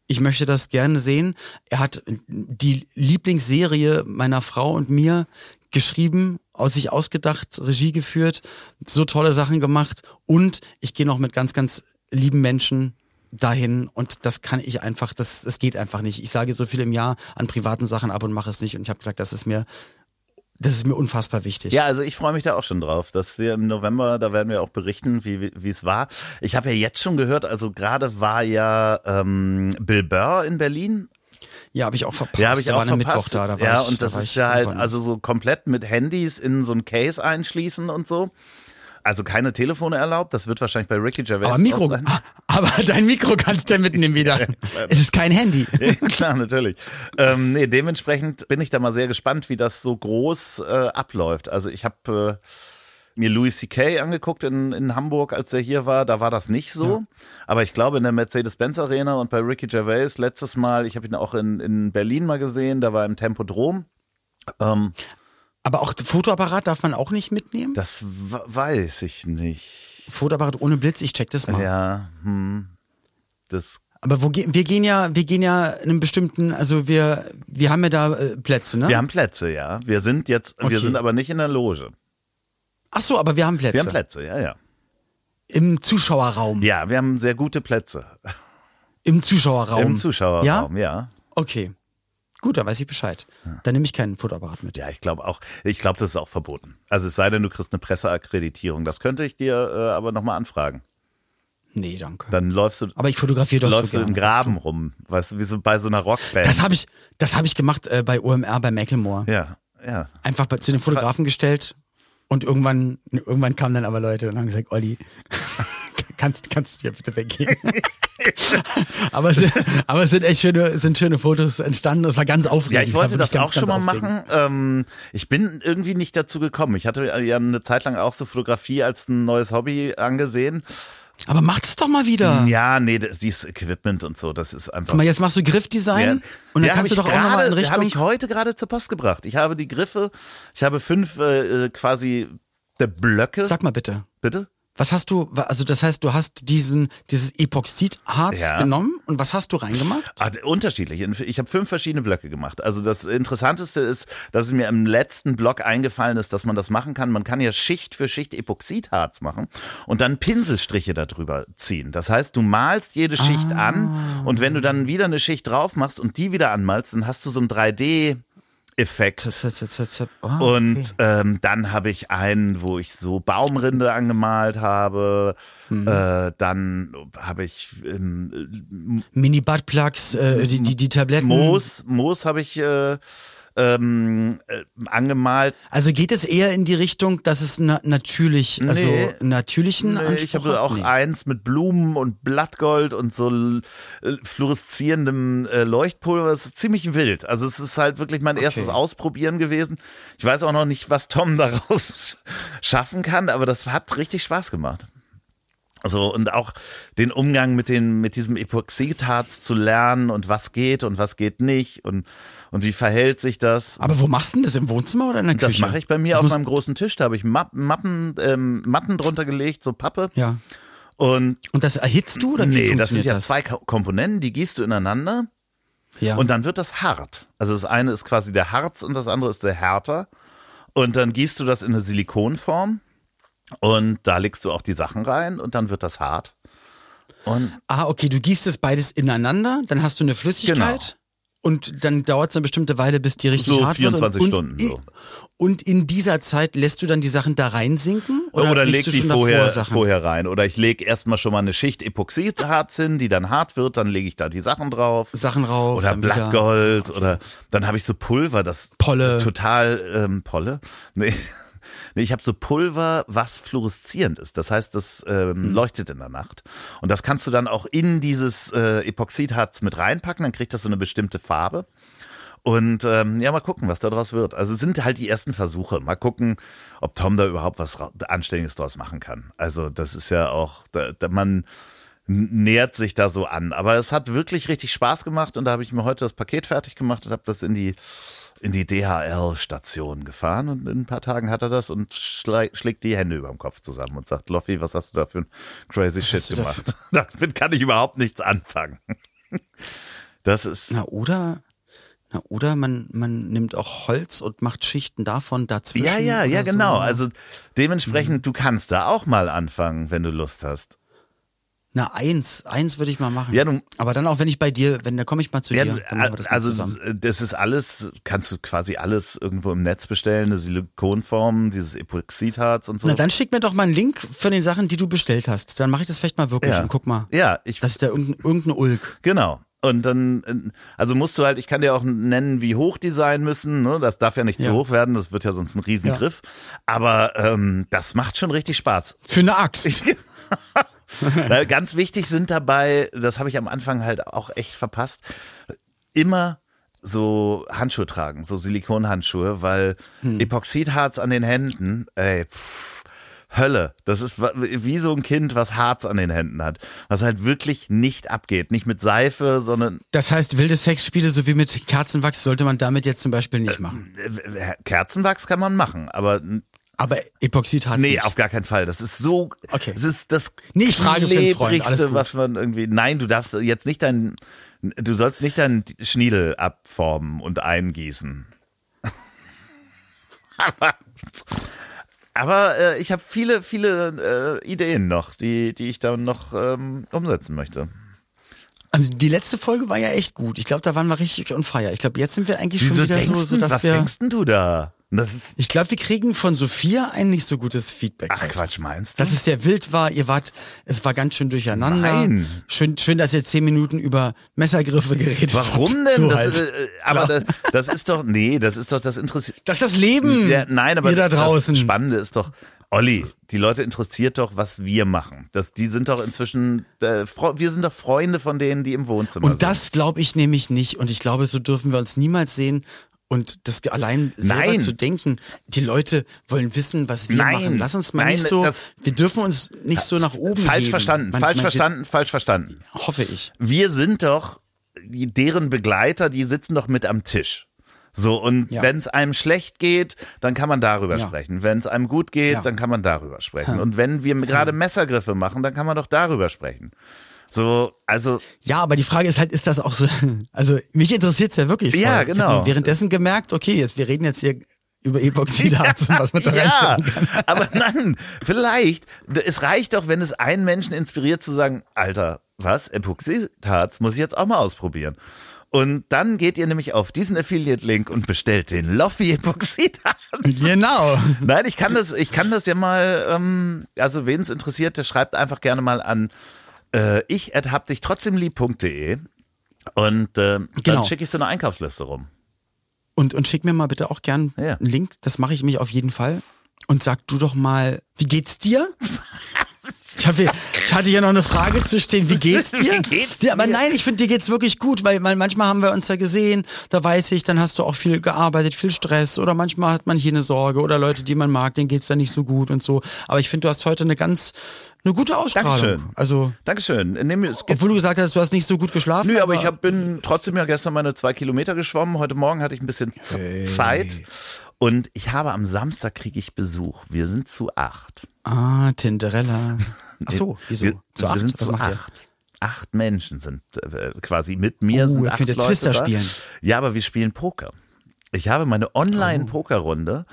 Ich möchte das gerne sehen. Er hat die Lieblingsserie meiner Frau und mir geschrieben, aus sich ausgedacht, Regie geführt, so tolle Sachen gemacht und ich gehe noch mit ganz, ganz lieben Menschen dahin und das kann ich einfach, das, das geht einfach nicht. Ich sage so viel im Jahr an privaten Sachen ab und mache es nicht und ich habe gesagt, das ist mir das ist mir unfassbar wichtig. Ja, also ich freue mich da auch schon drauf, dass wir im November, da werden wir auch berichten, wie wie es war. Ich habe ja jetzt schon gehört, also gerade war ja ähm, Bill Burr in Berlin. Ja, habe ich auch verpasst. Ja, habe ich da auch war verpasst. Mittwoch da, da war ja, ich, und da das war ist ja halt also so komplett mit Handys in so ein Case einschließen und so. Also keine Telefone erlaubt. Das wird wahrscheinlich bei Ricky Gervais aber Mikro, sein. Ah, aber [laughs] dein Mikro kannst du mitnehmen wieder. [laughs] es ist kein Handy. [laughs] Ja, Klar, natürlich. Ähm, nee, dementsprechend bin ich da mal sehr gespannt, wie das so groß äh, abläuft. Also ich habe äh, mir Louis C.K. angeguckt in, in Hamburg, als er hier war. Da war das nicht so. Aber ich glaube in der Mercedes-Benz Arena und bei Ricky Gervais letztes Mal, ich habe ihn auch in, in Berlin mal gesehen, da war im Tempodrom. Ähm, Aber auch Fotoapparat darf man auch nicht mitnehmen? das weiß ich nicht. Fotoapparat ohne Blitz, ich check das mal. Ja, hm, das Aber wo wir gehen ja, wir gehen ja in einem bestimmten, also wir, wir haben ja da äh, Plätze, ne? Wir haben Plätze, ja. Wir sind jetzt, wir Okay. sind aber nicht in der Loge. Ach so, aber wir haben Plätze. Wir haben Plätze, ja, ja. Im Zuschauerraum. Ja, wir haben sehr gute Plätze. Im Zuschauerraum. Im Zuschauerraum, ja. Okay. Gut, dann weiß ich Bescheid. Dann nehme ich keinen Fotoapparat mit. Ja, ich glaube auch, ich glaube, das ist auch verboten. Also es sei denn, du kriegst eine Presseakkreditierung. Das könnte ich dir äh, aber nochmal anfragen. Nee, danke. Dann läufst du, aber ich fotografiere doch läufst so du im. Graben rum. Weißt du, wie so bei so einer Rockband. Das habe ich, das habe ich gemacht äh, bei OMR bei Macklemore. ja, ja. Einfach bei, zu den Fotografen gestellt und irgendwann, irgendwann kamen dann aber Leute und haben gesagt, Olli, kannst, kannst du dir bitte weggehen. [laughs] aber, es, sind- aber es sind echt schöne, sind schöne Fotos entstanden. Es war ganz aufregend. Ja, ich wollte War das wirklich auch ganz, schon mal ganz machen. Ähm, ich bin irgendwie nicht dazu gekommen. Ich hatte ja eine Zeit lang auch so Fotografie als ein neues Hobby angesehen. Aber mach das doch mal wieder. Ja, nee, das, dieses Equipment und so, das ist einfach. Guck mal, jetzt machst du Griffdesign und dann Ja, kannst du doch ich auch nochmal in Richtung. Habe ich heute gerade zur Post gebracht. Ich habe die Griffe, ich habe fünf äh, äh, quasi der Blöcke. Sag mal bitte. Bitte? Was hast du, also das heißt, du hast diesen, dieses Epoxidharz Ja. genommen und was hast du reingemacht? Ah, unterschiedlich. Ich habe fünf verschiedene Blöcke gemacht. Also das Interessanteste ist, dass es mir im letzten Block eingefallen ist, dass man das machen kann. Man kann ja Schicht für Schicht Epoxidharz machen und dann Pinselstriche darüber ziehen. Das heißt, du malst jede Schicht Ah. an und wenn du dann wieder eine Schicht drauf machst und die wieder anmalst, dann hast du so ein 3D Effekt. Oh, Und okay. ähm, dann habe ich einen, wo ich so Baumrinde angemalt habe. Mhm. Äh, dann habe ich ähm, Mini-Buttplugs, äh, die, die, die Tabletten. Moos, Moos habe ich äh, ähm, äh, angemalt. Also geht es eher in die Richtung, dass es na natürlich, also Nee. natürlichen Nee, Anspruch ich habe auch Nee. eins mit Blumen und Blattgold und so äh, fluoreszierendem äh, Leuchtpulver. Es ist ziemlich wild. Also es ist halt wirklich mein erstes Ausprobieren gewesen. Ich weiß auch noch nicht, was Tom [laughs] daraus schaffen kann, aber das hat richtig Spaß gemacht. Also und auch den Umgang mit den mit diesem Epoxidharz zu lernen und was geht und was geht nicht und und wie verhält sich das? Aber wo machst du denn das? Im Wohnzimmer oder in der Das Küche? mache ich bei mir Das auf meinem großen Tisch. Da habe ich Mappen, ähm, Matten drunter gelegt, so Pappe. Ja. Und Und das erhitzt du oder wie nee, das sind ja das? zwei Ko- Komponenten, die gießt du ineinander ja. und dann wird das hart. Also das eine ist quasi der Harz und das andere ist der Härter. Und dann gießt du das in eine Silikonform und da legst du auch die Sachen rein und dann wird das hart. Und ah, okay, du gießt es beides ineinander, dann hast du eine Flüssigkeit. Genau. Und dann dauert es eine bestimmte Weile, bis die richtig So hart 24 wird. Und, Stunden, so. Und in dieser Zeit lässt du dann die Sachen da reinsinken? Oder, Oder, legst leg du die vorher, vorher rein. Oder ich lege erstmal schon mal eine Schicht Epoxidharz hin, die dann hart wird, dann lege ich da die Sachen drauf. Sachen rauf. Oder Blattgold oder dann habe ich so Pulver, das Polle. total ähm, Polle. Nee. Nee, ich habe so Pulver, was fluoreszierend ist. Das heißt, das ähm, Hm. leuchtet in der Nacht. Und das kannst du dann auch in dieses äh, Epoxidharz mit reinpacken, dann kriegt das so eine bestimmte Farbe. Und ähm, ja, mal gucken, was da draus wird. Also es sind halt die ersten Versuche. Mal gucken, ob Tom da überhaupt was Anständiges draus machen kann. Also das ist ja auch, da, da man nähert sich da so an. Aber es hat wirklich richtig Spaß gemacht und da habe ich mir heute das Paket fertig gemacht und habe das in die in die DHL-Station gefahren und in ein paar Tagen hat er das und schlä schlägt die Hände über dem Kopf zusammen und sagt, Loffi, was hast du da für ein crazy Shit du da gemacht? [laughs] Damit kann ich überhaupt nichts anfangen. [laughs] Das ist. Na, oder, na, oder man, man nimmt auch Holz und macht Schichten davon dazwischen. Ja, ja, ja, genau. So. Also dementsprechend, du kannst da auch mal anfangen, wenn du Lust hast. Na, eins, eins würde ich mal machen. Ja, du- Aber dann auch, wenn ich bei dir, wenn, da komme ich mal zu Ja, dir, dann machen wir das mal also zusammen. das ist alles, kannst du quasi alles irgendwo im Netz bestellen, eine Silikonform, dieses Epoxidharz und so. Na, dann schick mir doch mal einen Link von den Sachen, die du bestellt hast. Dann mache ich das vielleicht mal wirklich ja. und guck mal. Ja, ich Das ist ja irgendein, irgendein Ulk. Genau. Und dann, äh, also musst du halt, ich kann dir auch nennen, wie hoch die sein müssen. Ne? Das darf ja nicht Ja. zu hoch werden, das wird ja sonst ein Riesengriff. Aber ähm, das macht schon richtig Spaß. Für eine Axt. [laughs] Na, [laughs] Ganz wichtig sind dabei, das habe ich am Anfang halt auch echt verpasst, immer so Handschuhe tragen, so Silikonhandschuhe, weil Hm. Epoxidharz an den Händen, ey, pff, Hölle. Das ist wie so ein Kind, was Harz an den Händen hat, was halt wirklich nicht abgeht. Nicht mit Seife, sondern Das heißt, wilde Sexspiele sowie mit Kerzenwachs sollte man damit jetzt zum Beispiel nicht machen. äh, Kerzenwachs kann man machen, aber Aber Epoxid hat nee, nicht. auf gar keinen Fall. Das ist so, Okay. es ist das Nee, ich frage für Freund, alles gut. was man irgendwie, nein, du darfst jetzt nicht dein, du sollst nicht deinen Schniedel abformen und eingießen. [laughs] aber aber äh, ich habe viele, viele äh, Ideen noch, die, die ich dann noch ähm, umsetzen möchte. Also die letzte Folge war ja echt gut. Ich glaube, da waren wir richtig on fire. Ich glaube, jetzt sind wir eigentlich Wieso schon wieder so, so dass was wir. denkst denn du da? Das ist, Ich glaube, wir kriegen von Sophia ein nicht so gutes Feedback. ach heute. Quatsch, meinst du? Dass es sehr wild war, ihr wart, es war ganz schön durcheinander. Nein. Schön, schön, dass ihr zehn Minuten über Messergriffe geredet habt. Warum denn? So das, halt. äh, aber das, das ist doch, nee, das ist doch das interessiert. das ist das Leben. Ja, nein, aber da draußen. das Spannende ist doch, Olli, die Leute interessiert doch, was wir machen. Das, die sind doch inzwischen, äh, wir sind doch Freunde von denen, die im Wohnzimmer Und das glaube ich nämlich nicht. Und ich glaube, so dürfen wir uns niemals sehen. Und das allein selber Nein. zu denken, die Leute wollen wissen, was wir Nein. machen. Lass uns mal Nein, nicht so, wir dürfen uns nicht so nach oben Falsch heben. verstanden, Man- falsch man- verstanden, falsch verstanden. Hoffe ich. Wir sind doch deren Begleiter, die sitzen doch mit am Tisch. So, und Ja. wenn es einem schlecht geht, dann kann man darüber Ja. sprechen. Wenn es einem gut geht, Ja. dann kann man darüber sprechen. Und wenn wir gerade Messergriffe machen, dann kann man doch darüber sprechen. So, also Ja, aber die Frage ist halt, ist das auch so, [laughs] also mich interessiert's ja wirklich voll. Ja, genau. währenddessen gemerkt, okay, jetzt, wir reden jetzt hier über Epoxidharz [laughs] und was man da ja, [laughs] aber nein, vielleicht, es reicht doch, wenn es einen Menschen inspiriert zu sagen, Alter, was, Epoxidharz, muss ich jetzt auch mal ausprobieren. Und dann geht ihr nämlich auf diesen Affiliate-Link und bestellt den Loffi Epoxidharz. Genau. Nein, ich kann das, ich kann das ja mal, ähm, also wen es interessiert, der schreibt einfach gerne mal an äh, ich hab dich trotzdem lieb.de und äh, Genau. dann schicke ich so eine Einkaufsliste rum. Und, und schick mir mal bitte auch gern Ja. einen Link, das mache ich mich auf jeden Fall. Und sag du doch mal, wie geht's dir? [laughs] Ich, hab, hier- ich hatte ja noch eine Frage zu stehen, wie geht's [laughs] dir? Wie geht's ja, aber nein, ich finde, dir geht's wirklich gut, weil, manchmal haben wir uns ja gesehen, da weiß ich, dann hast du auch viel gearbeitet, viel Stress oder manchmal hat man hier eine Sorge oder Leute, die man mag, denen geht's dann nicht so gut und so. Aber ich finde, du hast heute eine ganz, eine gute Ausstrahlung. Dankeschön. Also, Dankeschön. Gibt obwohl du gesagt hast, du hast nicht so gut geschlafen. Nö, aber ich hab, bin trotzdem ja gestern meine zwei Kilometer geschwommen. Heute Morgen hatte ich ein bisschen Z Zeit. Und ich habe am Samstag kriege ich Besuch. Wir sind zu acht. Ah, Tinderella. Ach so, wieso? Wir, zu wir acht? sind Was zu macht ihr? acht. Acht Menschen sind äh, quasi mit mir. Oh, sind ihr acht könnt ja Leute Twister da. spielen. Ja, aber wir spielen Poker. Ich habe meine Oh. Online-Pokerrunde.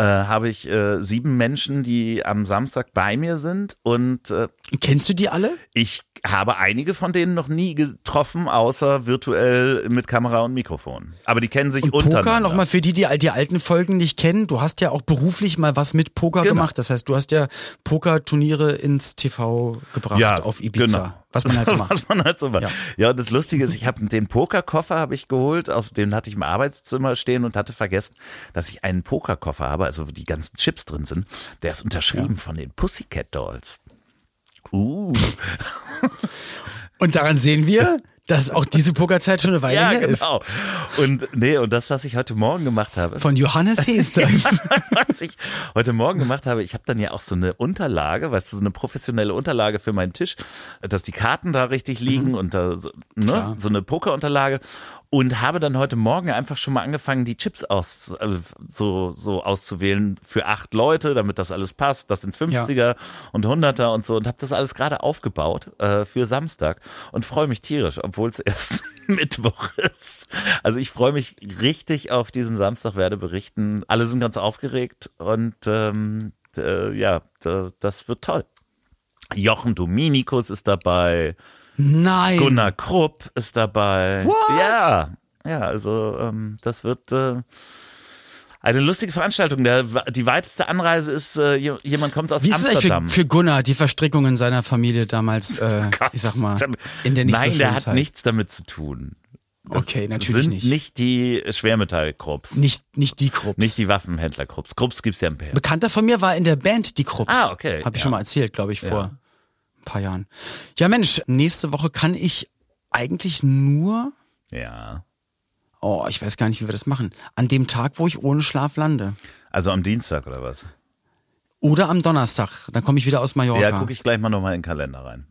Äh, habe ich äh, sieben Menschen, die am Samstag bei mir sind und äh, Kennst du die alle? ich habe einige von denen noch nie getroffen, außer virtuell mit Kamera und Mikrofon. Aber die kennen sich Und untereinander. Poker, nochmal für die, die all die alten Folgen nicht kennen, du hast ja auch beruflich mal was mit Poker Genau. gemacht. Das heißt, du hast ja Pokerturniere ins TV gebracht ja, auf Ibiza. Genau. Was man halt so [laughs] macht. Was man halt so macht. Ja. Ja, und das Lustige ist, ich habe den Pokerkoffer habe ich geholt, aus den hatte ich im Arbeitszimmer stehen und hatte vergessen, dass ich einen Pokerkoffer habe, also wo die ganzen Chips drin sind. Der ist unterschrieben von den Pussycat Dolls. Uh. [laughs] Und daran sehen wir, dass auch diese Pokerzeit schon eine Weile Ja, her ist. genau. Und nee, und das, was ich heute Morgen gemacht habe. Von Johannes [laughs] Hees das. was ich heute Morgen gemacht habe, ich habe dann ja auch so eine Unterlage, weißt du, so eine professionelle Unterlage für meinen Tisch, dass die Karten da richtig liegen und da so, ne, Klar. so eine Pokerunterlage. Und habe dann heute Morgen einfach schon mal angefangen, die Chips aus, äh, so, so auszuwählen für acht Leute, damit das alles passt. Das sind 50er und 100er und so und habe das alles gerade aufgebaut äh, für Samstag und freue mich tierisch, obwohl es [laughs] erst Mittwoch ist. Also ich freue mich richtig auf diesen Samstag, werde berichten. Alle sind ganz aufgeregt und ähm, äh, ja, das wird toll. Jochen Dominikus ist dabei. Nein. Gunnar Krupp ist dabei. What? Ja, ja, also ähm, das wird äh, eine lustige Veranstaltung. Der, die weiteste Anreise ist, äh, jemand kommt aus Wie ist Amsterdam. eigentlich für, für Gunnar, die Verstrickungen seiner Familie damals, [laughs] äh, Gott. ich sag mal, in der nicht Nein, so der hat Zeit? nichts damit zu tun. Das Okay, natürlich sind nicht. nicht die Schwermetallkrupps. Nicht, nicht die Krupps. Nicht die Waffenhändlerkrupps. Krupps gibt's ja im PR. Bekannter von mir war in der Band die Krupps. Ah, okay, Hab ich ja. schon mal erzählt, glaube ich, vor Ja. Paar Jahren. Ja, Mensch, nächste Woche kann ich eigentlich nur, Ja. oh, ich weiß gar nicht, wie wir das machen, an dem Tag, wo ich ohne Schlaf lande. Also am Dienstag oder was? Oder am Donnerstag, dann komme ich wieder aus Mallorca. Ja, gucke ich gleich mal nochmal in den Kalender rein.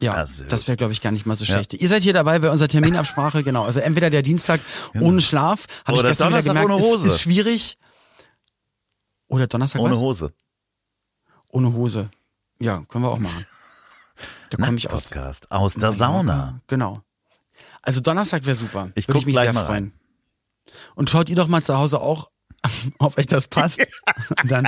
Ja, sehr das wäre, glaube ich, gar nicht mal so schlecht. Ihr seid hier dabei bei unserer Terminabsprache, [laughs] genau. Also entweder der Dienstag ohne Schlaf, habe ich gestern wieder Donnerstag gemerkt, ohne ist, Hose. ist schwierig. Oder Donnerstag Ohne was? Hose. Ohne Hose. Ja, können wir auch [laughs] machen. Da komme ich aus. Podcast aus der Sauna. Genau. Also Donnerstag wäre super. Ich Würde guck ich mich sehr mal freuen. Und schaut ihr doch mal zu Hause auch, [laughs] ob euch das passt. [laughs] Dann,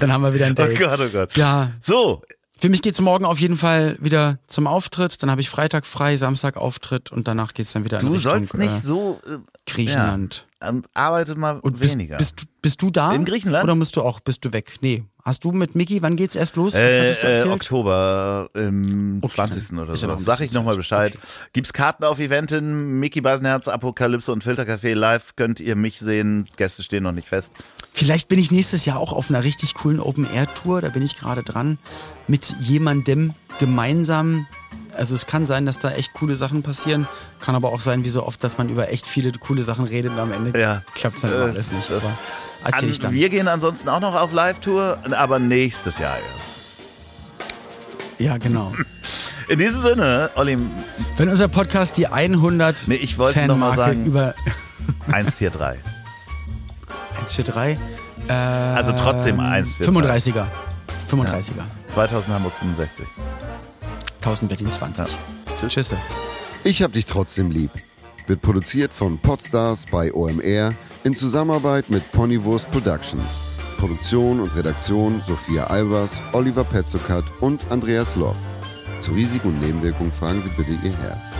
dann haben wir wieder ein Oh Date. Gott, oh Gott. Ja, So, für mich geht's morgen auf jeden Fall wieder zum Auftritt. Dann habe ich Freitag frei, Samstag Auftritt und danach geht's dann wieder in du Richtung sollst nicht äh, so äh, Griechenland. Ja, ähm, arbeite mal Und bist, weniger. bist, du- bist du da? In Griechenland? Oder musst du auch, bist du weg? Nee. Hast du mit Mickey, wann geht's erst los? Was äh, hattest du äh? Oktober, im Okay, 20. dann oder ja so. ein Sag ich nochmal. Bescheid. Okay. Gibt's Karten auf Eventin, Mickey Beisenherz, Apokalypse und Filtercafé live. Könnt ihr mich sehen. Gäste stehen noch nicht fest. Vielleicht bin ich nächstes Jahr auch auf einer richtig coolen Open-Air-Tour. Da bin ich gerade dran. Mit jemandem gemeinsam. Also es kann sein, dass da echt coole Sachen passieren. Kann aber auch sein, wie so oft, dass man über echt viele coole Sachen redet und am Ende Ja. klappt es dann immer Das- alles nicht. das- Aber erzähl ich An, dann. wir gehen ansonsten auch noch auf Live-Tour, aber nächstes Jahr erst. Ja, genau. [laughs] In diesem Sinne, Olli, Wenn unser Podcast die 100 Nee, ich wollte noch mal sagen- über 143. 143, äh, Also trotzdem 143. 35er. 35er. 2000 Hamburg 65. 1000 Berlin 20. Tschüss. Ich hab dich trotzdem lieb. Wird produziert von Podstars bei OMR in Zusammenarbeit mit Ponywurst Productions. Produktion und Redaktion Sophia Albers, Oliver Petzokat und Andreas Loff. Zu Risiken und Nebenwirkungen fragen Sie bitte Ihr Herz.